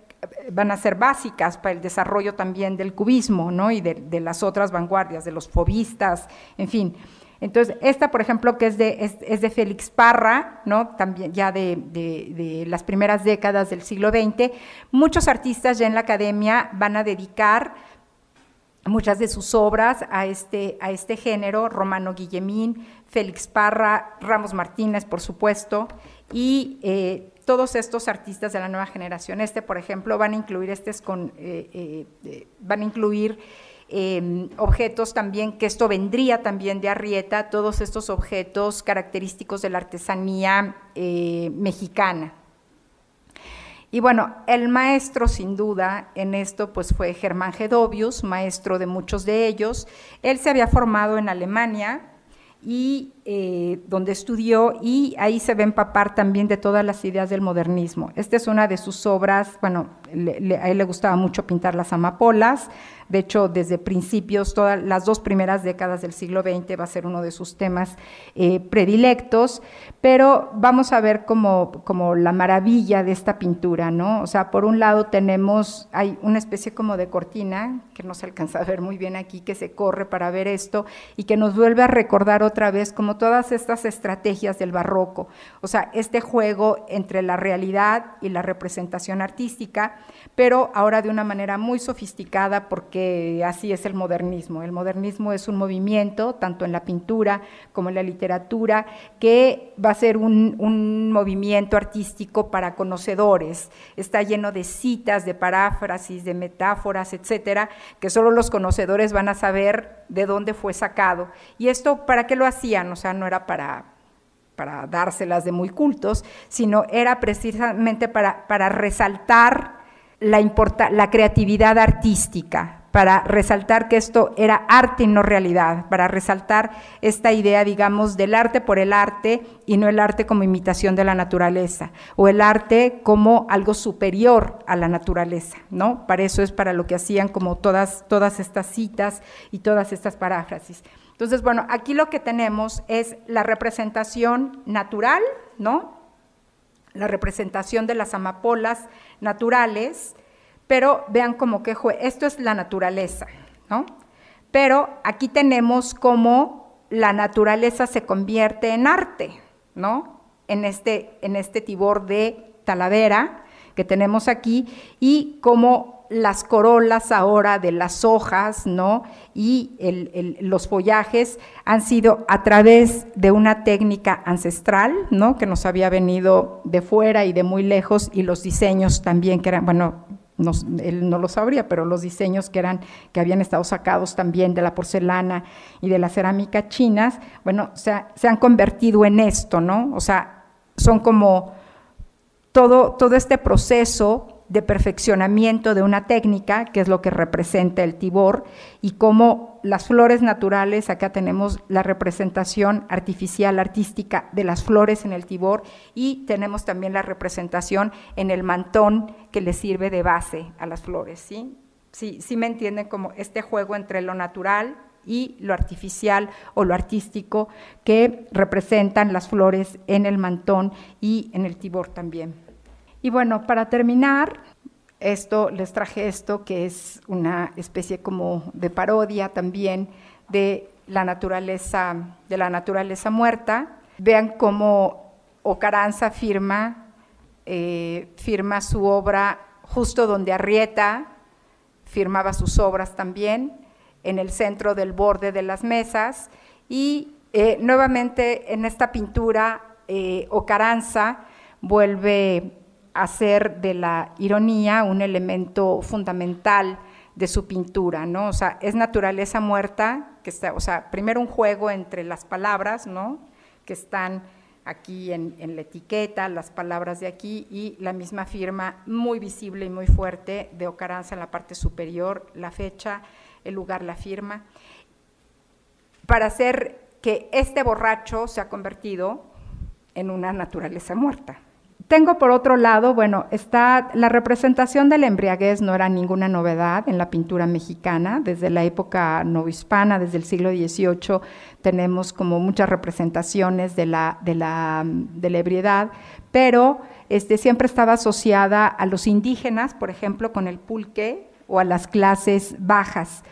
van a ser básicas para el desarrollo también del cubismo, ¿no? Y de, las otras vanguardias, de los fobistas, en fin. Entonces, esta, por ejemplo, que es de, es, de Félix Parra, ¿no? También ya de, de, las primeras décadas del siglo XX, muchos artistas ya en la academia van a dedicar muchas de sus obras a este, a este género, Romano Guillemín, Félix Parra, Ramos Martínez, por supuesto, y eh, todos estos artistas de la nueva generación. Este, por ejemplo, van a incluir, eh, eh, van a incluir em, objetos también, que esto vendría también de Arrieta, todos estos objetos característicos de la artesanía mexicana. Y bueno, el maestro sin duda en esto pues fue Germán Gedovius, maestro de muchos de ellos. Él se había formado en Alemania, y eh, donde estudió y ahí se ve empapar también de todas las ideas del modernismo. Esta es una de sus obras, bueno, a él le gustaba mucho pintar las amapolas, de hecho, desde principios, todas las dos primeras décadas del siglo XX va a ser uno de sus temas eh, predilectos, pero vamos a ver como, como la maravilla de esta pintura, ¿no? O sea, por un lado tenemos, hay una especie como de cortina, que no se alcanza a ver muy bien aquí, que se corre para ver esto y que nos vuelve a recordar otra vez como todas estas estrategias del barroco, o sea, este juego entre la realidad y la representación artística, pero ahora de una manera muy sofisticada porque así es el modernismo. El modernismo es un movimiento, tanto en la pintura como en la literatura, que va a ser un, movimiento artístico para conocedores. Está lleno de citas, de paráfrasis, de metáforas, etcétera, que solo los conocedores van a saber de dónde fue sacado. ¿Y esto para qué lo hacían? O sea, no era para dárselas de muy cultos, sino era precisamente para, resaltar la creatividad artística, para resaltar que esto era arte y no realidad, para resaltar esta idea, digamos, del arte por el arte y no el arte como imitación de la naturaleza, o el arte como algo superior a la naturaleza, ¿no? Para eso es para lo que hacían como todas, todas estas citas y todas estas paráfrasis. Entonces, bueno, aquí lo que tenemos es la representación natural, ¿no? La representación de las amapolas naturales, pero vean como que esto es la naturaleza, ¿no? Pero aquí tenemos cómo la naturaleza se convierte en arte, ¿no? En este, en este tibor de Talavera que tenemos aquí y cómo las corolas ahora de las hojas, ¿no? Y los follajes han sido a través de una técnica ancestral, ¿no? Que nos había venido de fuera y de muy lejos y los diseños también que eran, bueno, él no lo sabría, pero los diseños que eran, que habían estado sacados también de la porcelana y de la cerámica chinas, bueno, se han convertido en esto, ¿no? O sea, son como todo, todo este proceso de perfeccionamiento de una técnica, que es lo que representa el tibor, y como las flores naturales, acá tenemos la representación artificial, artística de las flores en el tibor, y tenemos también la representación en el mantón que le sirve de base a las flores, ¿sí? Sí, sí me entienden como este juego entre lo natural y lo artificial o lo artístico que representan las flores en el mantón y en el tibor también. Y bueno, para terminar, esto les traje esto que es una especie como de parodia también de la naturaleza de la naturaleza muerta. Vean cómo Ocaranza firma eh, firma su obra justo donde Arrieta firmaba sus obras también en el centro del borde de las mesas y eh, nuevamente en esta pintura eh, Ocaranza vuelve hacer de la ironía un elemento fundamental de su pintura, ¿no? O sea, es naturaleza muerta, que está, o sea, primero un juego entre las palabras, ¿no? Que están aquí en, la etiqueta, las palabras de aquí y la misma firma muy visible y muy fuerte de Ocaranza en la parte superior, la fecha, el lugar, la firma, para hacer que este borracho se ha convertido en una naturaleza muerta. Tengo por otro lado, bueno, está la representación de la embriaguez no era ninguna novedad en la pintura mexicana, desde la época novohispana, desde el siglo XVIII, tenemos como muchas representaciones de la, de la, de la ebriedad, pero este, siempre estaba asociada a los indígenas, por ejemplo, con el pulque o a las clases bajas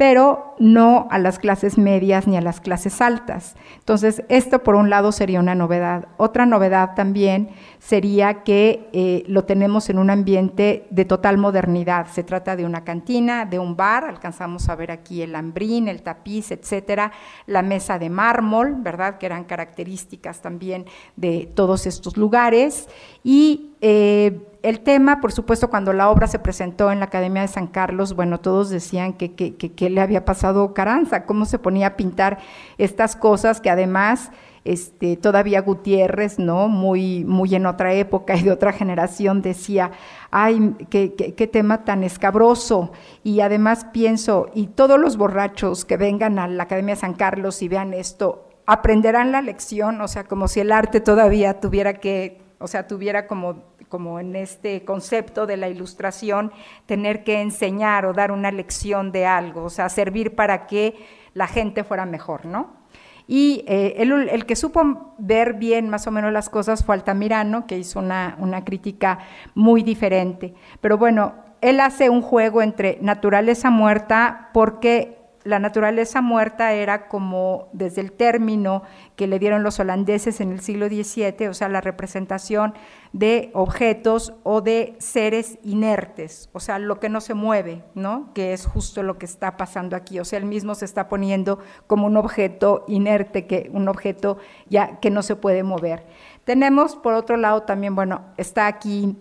pero no a las clases medias ni a las clases altas. Entonces, esto por un lado sería una novedad. Otra novedad también sería que eh, lo tenemos en un ambiente de total modernidad. Se trata de una cantina, de un bar, alcanzamos a ver aquí el hambrín, el tapiz, etcétera, la mesa de mármol, ¿verdad? Que eran características también de todos estos lugares. Y eh, el tema, por supuesto, cuando la obra se presentó en la Academia de San Carlos, bueno, todos decían que, que, le había pasado Caranza, cómo se ponía a pintar estas cosas que además este, todavía Gutiérrez, ¿no? Muy, muy en otra época y de otra generación decía, ay, qué, qué, tema tan escabroso. Y además pienso, y todos los borrachos que vengan a la Academia de San Carlos y vean esto, aprenderán la lección, o sea, como si el arte todavía tuviera que, o sea, tuviera como como en este concepto de la ilustración, tener que enseñar o dar una lección de algo, o sea, servir para que la gente fuera mejor, ¿no? Y eh, el, que supo ver bien más o menos las cosas fue Altamirano, que hizo una, una crítica muy diferente. Pero bueno, él hace un juego entre naturaleza muerta porque la naturaleza muerta era como desde el término que le dieron los holandeses en el siglo XVII, o sea, la representación de objetos o de seres inertes, o sea, lo que no se mueve, ¿no? Que es justo lo que está pasando aquí, o sea, él mismo se está poniendo como un objeto inerte, que un objeto ya que no se puede mover. Tenemos por otro lado también, bueno, está aquí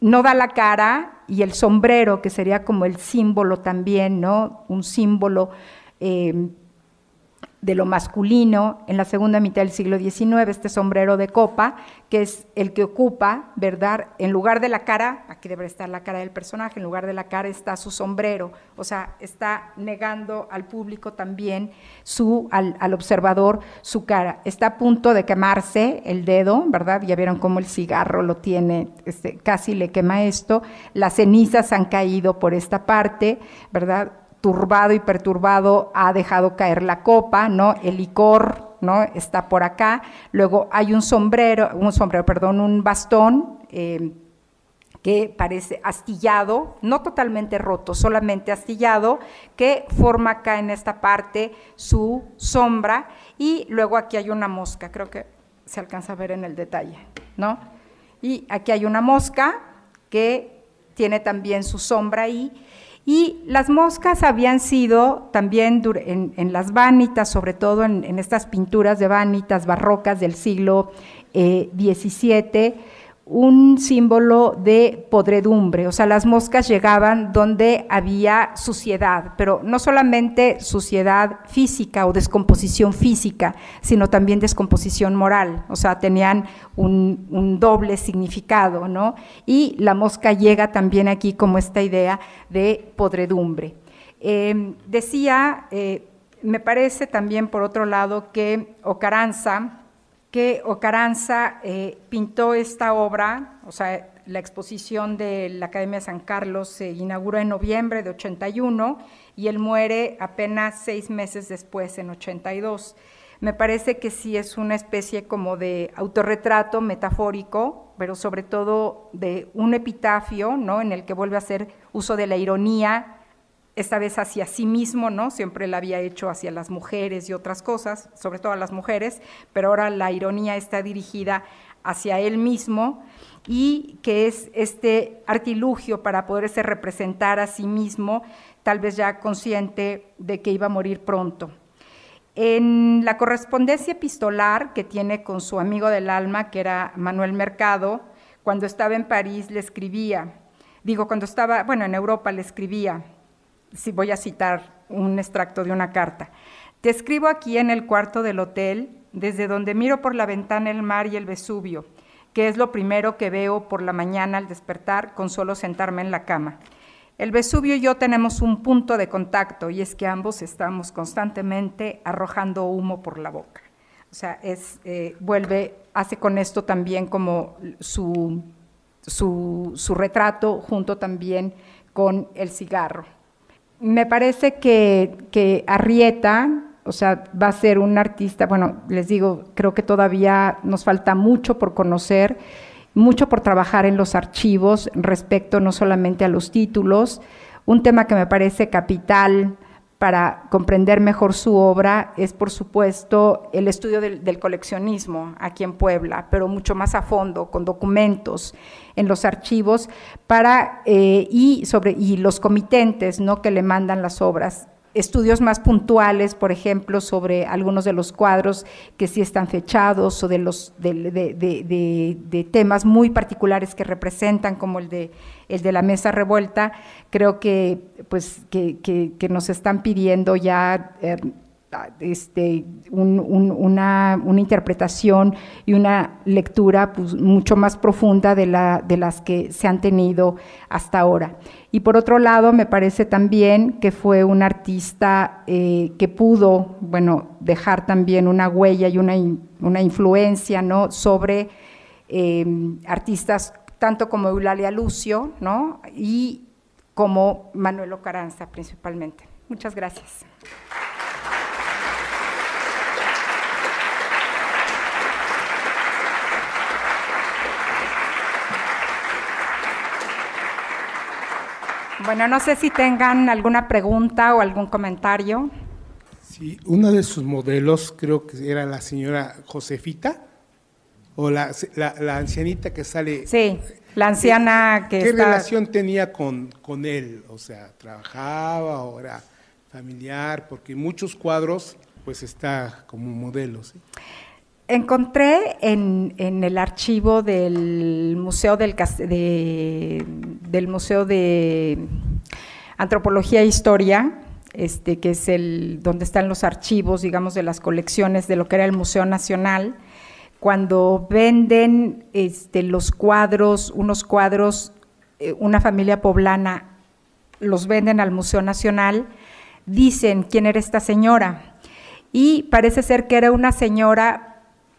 no da la cara y el sombrero, que sería como el símbolo también, ¿no? Un símbolo eh, de lo masculino en la segunda mitad del siglo XIX, este sombrero de copa, que es el que ocupa, ¿verdad? En lugar de la cara, aquí debe estar la cara del personaje, en lugar de la cara está su sombrero, o sea, está negando al público también, su, al, observador, su cara. Está a punto de quemarse el dedo, ¿verdad? Ya vieron cómo el cigarro lo tiene, este, casi le quema esto, las cenizas han caído por esta parte, ¿verdad? Turbado y perturbado ha dejado caer la copa, ¿no? El licor, ¿no? Está por acá. Luego hay un sombrero, un sombrero, perdón, un bastón eh, que parece astillado, no totalmente roto, solamente astillado, que forma acá en esta parte su sombra. Y luego aquí hay una mosca, creo que se alcanza a ver en el detalle, ¿no? Y aquí hay una mosca que tiene también su sombra ahí y las moscas habían sido también en, las vanitas, sobre todo en, estas pinturas de vanitas barrocas del siglo XVII, eh, un símbolo de podredumbre, o sea, las moscas llegaban donde había suciedad, pero no solamente suciedad física o descomposición física, sino también descomposición moral, o sea, tenían un, doble significado, ¿no? Y la mosca llega también aquí como esta idea de podredumbre. Em, decía, eh, me parece también por otro lado que Ocaranza, que Ocaranza eh, pintó esta obra, o sea, la exposición de la Academia de San Carlos se inauguró en noviembre de 81 y él muere apenas seis meses después, en 82. Me parece que sí es una especie como de autorretrato metafórico, pero sobre todo de un epitafio, ¿no? En el que vuelve a hacer uso de la ironía esta vez hacia sí mismo, ¿no? Siempre la había hecho hacia las mujeres y otras cosas, sobre todo a las mujeres, pero ahora la ironía está dirigida hacia él mismo y que es este artilugio para poderse representar a sí mismo, tal vez ya consciente de que iba a morir pronto. En la correspondencia epistolar que tiene con su amigo del alma, que era Manuel Mercado, cuando estaba en París le escribía, digo, cuando estaba, bueno, en Europa le escribía, si voy a citar un extracto de una carta. Te escribo aquí en el cuarto del hotel, desde donde miro por la ventana el mar y el Vesubio, que es lo primero que veo por la mañana al despertar con solo sentarme en la cama. El Vesubio y yo tenemos un punto de contacto y es que ambos estamos constantemente arrojando humo por la boca. O sea, es, eh, vuelve, hace con esto también como su, su, retrato junto también con el cigarro. Me parece que, que Arrieta, o sea, va a ser un artista, bueno, les digo, creo que todavía nos falta mucho por conocer mucho por trabajar en los archivos respecto no solamente a los títulos. Un tema que me parece capital para comprender mejor su obra es, por supuesto, el estudio del, coleccionismo aquí en Puebla, pero mucho más a fondo, con documentos en los archivos para, eh, y, sobre, y los comitentes ¿no? que le mandan las obras estudios más puntuales, por ejemplo, sobre algunos de los cuadros que sí están fechados o de los de, temas muy particulares que representan, como el de el de la mesa revuelta, creo que pues que, nos están pidiendo ya eh, este, una, interpretación y una lectura pues, mucho más profunda de, la, de las que se han tenido hasta ahora. Y por otro lado, me parece también que fue un artista eh, que pudo, bueno, dejar también una huella y una, una influencia, ¿no?, sobre em, artistas tanto como Eulalia Lucio, y como Manuel Ocaranza principalmente. Muchas gracias. Bueno, no sé si tengan alguna pregunta o algún comentario. Sí, una de sus modelos creo que era la señora Josefita, o la, ancianita que sale. Sí, la anciana que... ¿Qué relación tenía con, con él? O sea, ¿trabajaba o era familiar? Porque muchos cuadros pues está como modelo, ¿sí? Encontré en, el archivo del Museo del, del Museo de Antropología e Historia, este, que es el donde están los archivos, digamos, de las colecciones de lo que era el Museo Nacional, cuando venden este, los cuadros, unos cuadros, eh, una familia poblana los venden al Museo Nacional, dicen quién era esta señora. Y parece ser que era una señora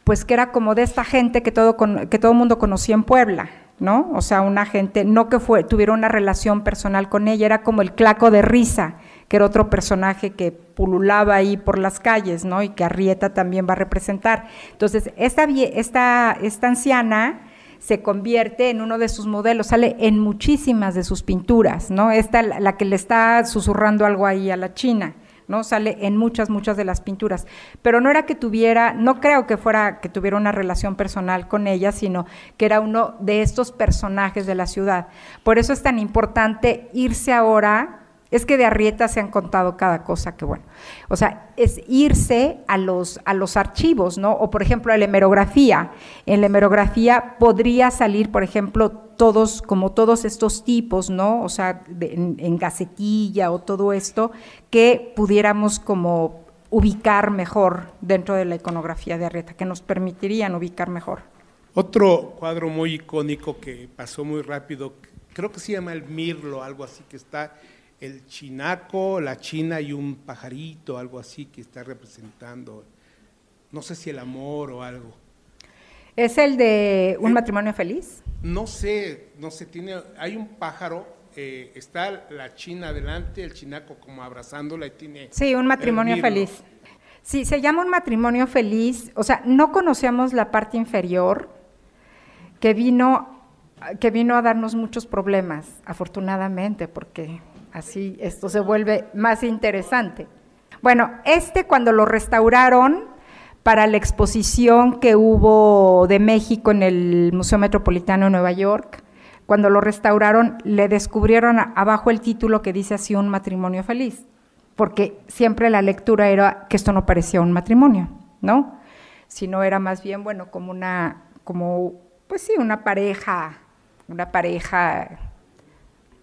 pues que era como de esta gente que todo, que todo mundo conocía en Puebla, ¿no? O sea, una gente, no que fue, tuviera una relación personal con ella, era como el claco de risa, que era otro personaje que pululaba ahí por las calles, ¿no? Y que Arrieta también va a representar. Entonces, esta, esta, esta anciana se convierte en uno de sus modelos, sale en muchísimas de sus pinturas, ¿no? Esta, la que le está susurrando algo ahí a la China. ¿No? Sale en muchas, muchas de las pinturas. Pero no era que tuviera, no creo que fuera que tuviera una relación personal con ella, sino que era uno de estos personajes de la ciudad. Por eso es tan importante irse ahora es que de Arrieta se han contado cada cosa que bueno. O sea, es irse a los, a los archivos, ¿no? O por ejemplo, a la hemerografía. En la hemerografía podría salir, por ejemplo, todos, como todos estos tipos, ¿no? O sea, en, en, gacetilla o todo esto, que pudiéramos como ubicar mejor dentro de la iconografía de Arrieta, que nos permitirían ubicar mejor. Otro cuadro muy icónico que pasó muy rápido, creo que se llama el Mirlo, algo así, que está el chinaco, la china y un pajarito, algo así que está representando, no sé si el amor o algo. ¿Es el de un eh, matrimonio feliz? No sé, no sé, tiene, hay un pájaro, eh, está la china adelante, el chinaco como abrazándola y tiene... Sí, un matrimonio feliz. Sí, se llama un matrimonio feliz, o sea, no conocemos la parte inferior que vino que vino a darnos muchos problemas, afortunadamente, porque Así esto se vuelve más interesante. Bueno, este cuando lo restauraron para la exposición que hubo de México en el Museo Metropolitano de Nueva York, cuando lo restauraron le descubrieron abajo el título que dice así un matrimonio feliz, porque siempre la lectura era que esto no parecía un matrimonio, ¿no? Sino era más bien, bueno, como una, como, pues sí, una pareja, una pareja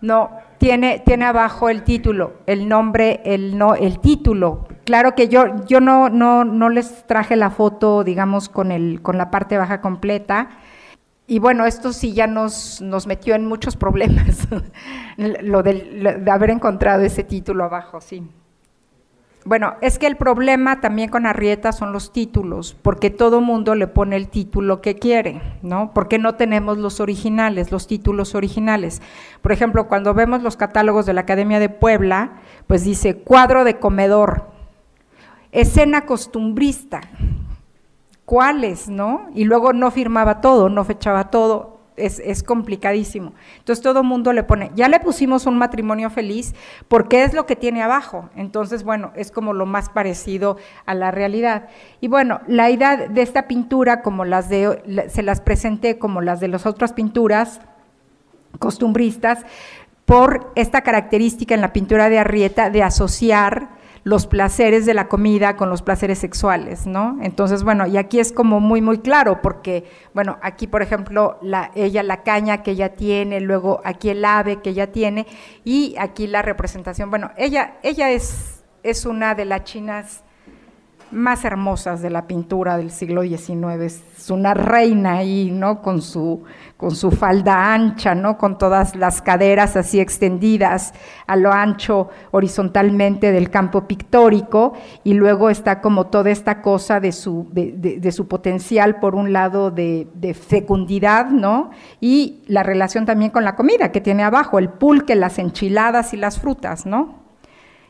no, tiene, tiene abajo el título, el nombre, el, no, el título claro que yo, yo no, no, no les traje la foto, digamos, con, el, con la parte baja completa. Y bueno, esto sí ya nos, nos metió en muchos problemas, lo, de haber encontrado ese título abajo, sí. Bueno, es que el problema también con Arrieta son los títulos, porque todo mundo le pone el título que quiere, ¿no? Porque no tenemos los originales, los títulos originales. Por ejemplo, cuando vemos los catálogos de la Academia de Puebla, pues dice cuadro de comedor, escena costumbrista, ¿cuáles, no? Y luego no firmaba todo, no fechaba todo, es, complicadísimo. Entonces todo el mundo le pone, ya le pusimos un matrimonio feliz porque es lo que tiene abajo. Entonces, bueno, es como lo más parecido a la realidad. Y bueno, la idea de esta pintura, como las de, se las presenté como las de las otras pinturas costumbristas, por esta característica en la pintura de Arrieta de asociar los placeres de la comida con los placeres sexuales, ¿no? Entonces, bueno, y aquí es como muy, muy claro, porque, bueno, aquí, por ejemplo, la, ella la caña que ella tiene, luego aquí el ave que ella tiene, y aquí la representación, bueno, ella, ella es, es una de las chinas más hermosas de la pintura del siglo XIX. Es una reina ahí, ¿no? Con su, con su falda ancha, ¿no? Con todas las caderas así extendidas a lo ancho horizontalmente del campo pictórico y luego está como toda esta cosa de su, de, su potencial, por un lado, de, fecundidad, ¿no? Y la relación también con la comida que tiene abajo, el pulque, las enchiladas y las frutas, ¿no?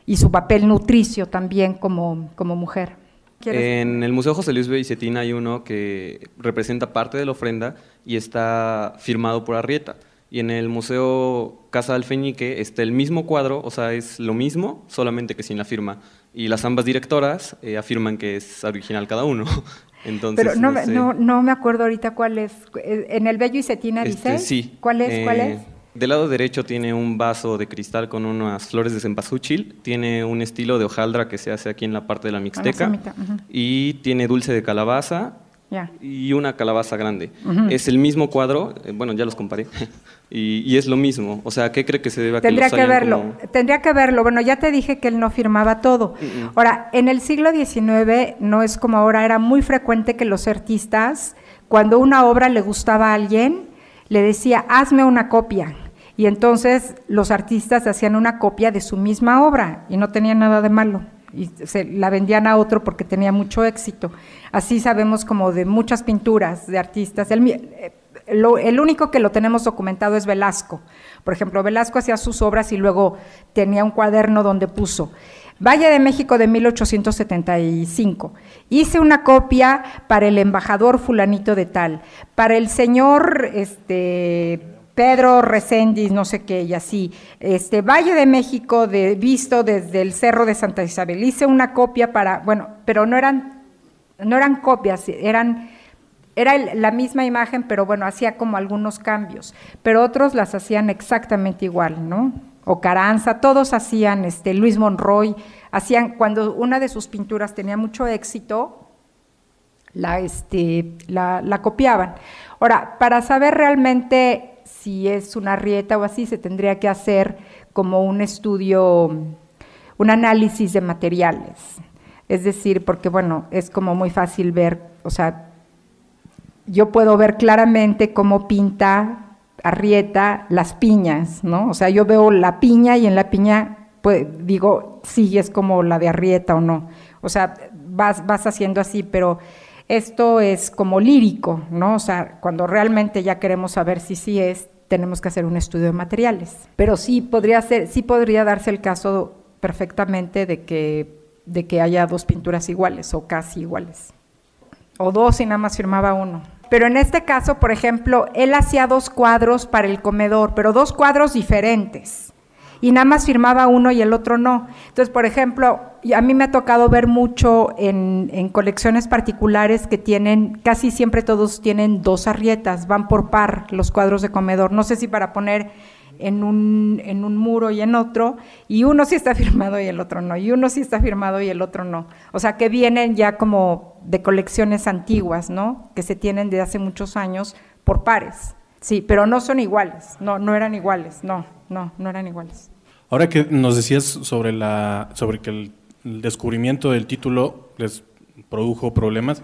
Y su papel nutricio también como, como mujer. En el Museo José Luis Beicetín hay uno que representa parte de la ofrenda y está firmado por Arrieta. Y en el Museo Casa del Feñique está el mismo cuadro, o sea, es lo mismo, solamente que sin la firma. Y las ambas directoras eh, afirman que es original cada uno. Entonces, Pero no, no, me acuerdo ahorita cuál es. ¿En el Bello y Cetina este, dice? Sí. ¿Cuál es? ¿Cuál es? Del lado derecho tiene un vaso de cristal con unas flores de cempasúchil, tiene un estilo de hojaldra que se hace aquí en la parte de la mixteca y tiene dulce de calabaza y una calabaza grande. Es el mismo cuadro, eh, bueno, ya los comparé, y, es lo mismo. O sea, ¿qué cree que se debe a Tendría que, verlo, tendría que verlo. Bueno, ya te dije que él no firmaba todo. Ahora, en el siglo XIX no es como ahora, era muy frecuente que los artistas, cuando una obra le gustaba a alguien, le decía, hazme una copia y entonces los artistas hacían una copia de su misma obra y no tenía nada de malo. Y se la vendían a otro porque tenía mucho éxito. Así sabemos como de muchas pinturas de artistas. El, eh, el único que lo tenemos documentado es Velasco. Por ejemplo, Velasco hacía sus obras y luego tenía un cuaderno donde puso Valle de México de 1875. Hice una copia para el embajador fulanito de tal, para el señor este Pedro Reséndiz, no sé qué, y así. Este, Valle de México, de, visto desde el Cerro de Santa Isabel. Hice una copia para, bueno, pero no eran, no eran copias, eran, era la misma imagen, pero bueno, hacía como algunos cambios. Pero otros las hacían exactamente igual, ¿no? O Caranza, todos hacían, este, Luis Monroy, hacían, cuando una de sus pinturas tenía mucho éxito, la, este, la, la copiaban. Ahora, para saber realmente si es una rieta o así, se tendría que hacer como un estudio, un análisis de materiales. Es decir, porque bueno, es como muy fácil ver, o sea, yo puedo ver claramente cómo pinta Arrieta las piñas, ¿no? O sea, yo veo la piña y en la piña pues, digo, sí, es como la de Arrieta o no. O sea, vas, vas haciendo así, pero esto es como lírico, ¿no? O sea, cuando realmente ya queremos saber si sí es, tenemos que hacer un estudio de materiales. Pero sí podría ser, sí podría darse el caso perfectamente de que, de que haya dos pinturas iguales o casi iguales. O dos y nada más firmaba uno. Pero en este caso, por ejemplo, él hacía dos cuadros para el comedor, pero dos cuadros diferentes y nada más firmaba uno y el otro no. Entonces, por ejemplo, a mí me ha tocado ver mucho en, colecciones particulares que tienen, casi siempre todos tienen dos arrietas, van por par los cuadros de comedor. No sé si para poner en un, en un muro y en otro, y uno sí está firmado y el otro no, y uno sí está firmado y el otro no. O sea, que vienen ya como de colecciones antiguas, ¿no? Que se tienen de hace muchos años por pares. Sí, pero no son iguales, no, no eran iguales, no, no, no eran iguales. Ahora que nos decías sobre la sobre que descubrimiento del título les produjo problemas.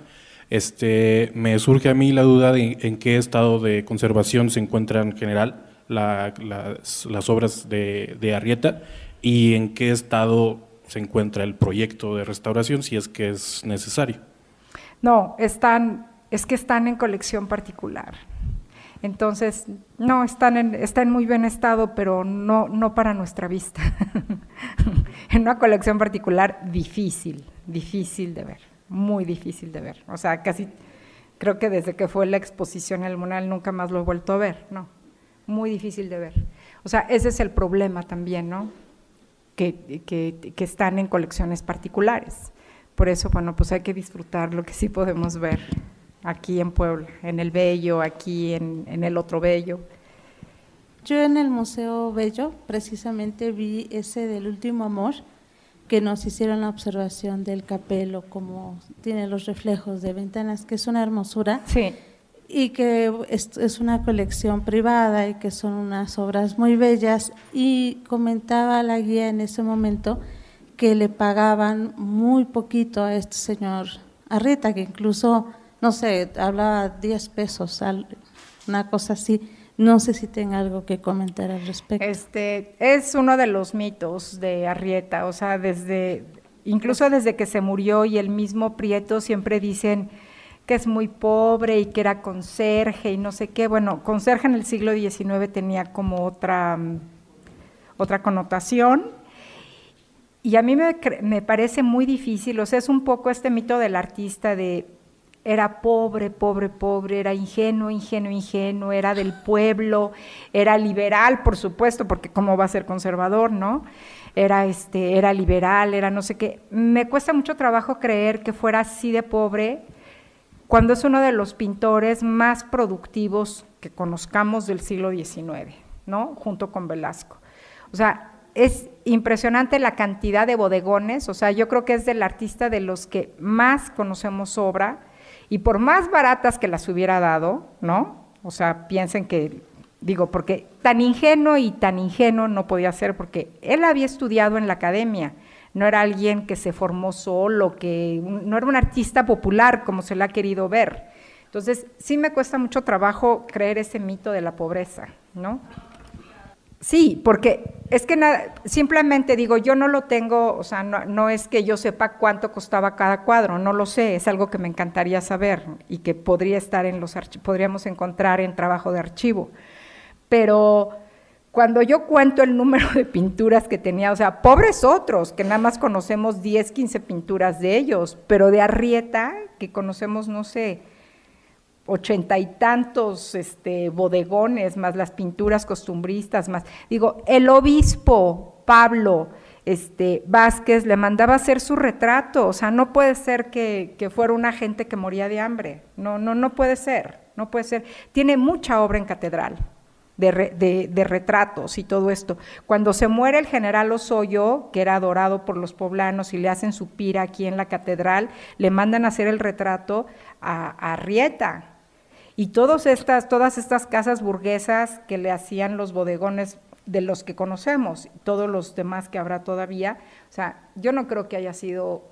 Este, me surge a mí la duda de en qué estado de conservación se encuentran en general las, obras de, de, Arrieta y en qué estado se encuentra el proyecto de restauración, si es que es necesario. No, están, es que están en colección particular. Entonces, no, están en, está en muy buen estado, pero no, no para nuestra vista. en una colección particular difícil, difícil de ver, muy difícil de ver. O sea, casi creo que desde que fue la exposición el Munal nunca más lo he vuelto a ver, no, muy difícil de ver. O sea, ese es el problema también, ¿no? Que, que, que están en colecciones particulares. Por eso, bueno, pues hay que disfrutar lo que sí podemos ver aquí en Puebla, en el Bello, aquí en, en el otro Bello. Yo en el Museo Bello precisamente vi ese del último amor, que nos hicieron la observación del capelo, como tiene los reflejos de ventanas, que es una hermosura. Sí. Y que es, es una colección privada y que son unas obras muy bellas. Y comentaba la guía en ese momento que le pagaban muy poquito a este señor Arrieta, que incluso no sé, hablaba 10 pesos, una cosa así. No sé si tenga algo que comentar al respecto. Este es uno de los mitos de Arrieta, o sea, desde incluso desde que se murió y el mismo Prieto siempre dicen que es muy pobre y que era conserje y no sé qué. Bueno, conserje en el siglo XIX tenía como otra otra connotación. Y a mí me, me parece muy difícil, o sea, es un poco este mito del artista de era pobre, pobre, pobre, era ingenuo, ingenuo, ingenuo, era del pueblo, era liberal, por supuesto, porque cómo va a ser conservador, ¿no? Era este, era liberal, era no sé qué. Me cuesta mucho trabajo creer que fuera así de pobre cuando es uno de los pintores más productivos que conozcamos del siglo XIX, ¿no? Junto con Velasco. O sea, es impresionante la cantidad de bodegones, o sea, yo creo que es del artista de los que más conocemos obra y por más baratas que las hubiera dado, ¿no? O sea, piensen que, digo, porque tan ingenuo y tan ingenuo no podía ser, porque él había estudiado en la academia, no era alguien que se formó solo, que no era un artista popular como se le ha querido ver. Entonces, sí me cuesta mucho trabajo creer ese mito de la pobreza, ¿no? Sí, porque es que nada, simplemente digo, yo no lo tengo, o sea, no, es que yo sepa cuánto costaba cada cuadro, no lo sé, es algo que me encantaría saber y que podría estar en los podríamos encontrar en trabajo de archivo. Pero cuando yo cuento el número de pinturas que tenía, o sea, pobres otros, que nada más conocemos 10, 15 pinturas de ellos, pero de Arrieta, que conocemos, no sé, ochenta y tantos este, bodegones, más las pinturas costumbristas, más. Digo, el obispo Pablo este, Vázquez le mandaba hacer su retrato, o sea, no puede ser que, que, fuera una gente que moría de hambre, no, no, no puede ser, no puede ser. Tiene mucha obra en catedral. De, de, retratos y todo esto. Cuando se muere el general Osoyo, que era adorado por los poblanos y le hacen su pira aquí en la catedral, le mandan a hacer el retrato a, a Rieta, y todas estas, todas estas casas burguesas que le hacían los bodegones de los que conocemos, todos los demás que habrá todavía, o sea, yo no creo que haya sido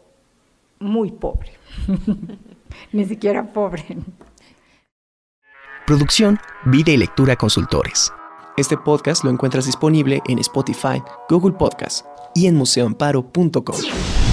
muy pobre, ni siquiera pobre. Producción, vida y lectura consultores. Este podcast lo encuentras disponible en Spotify, Google Podcast y en museoamparo.com.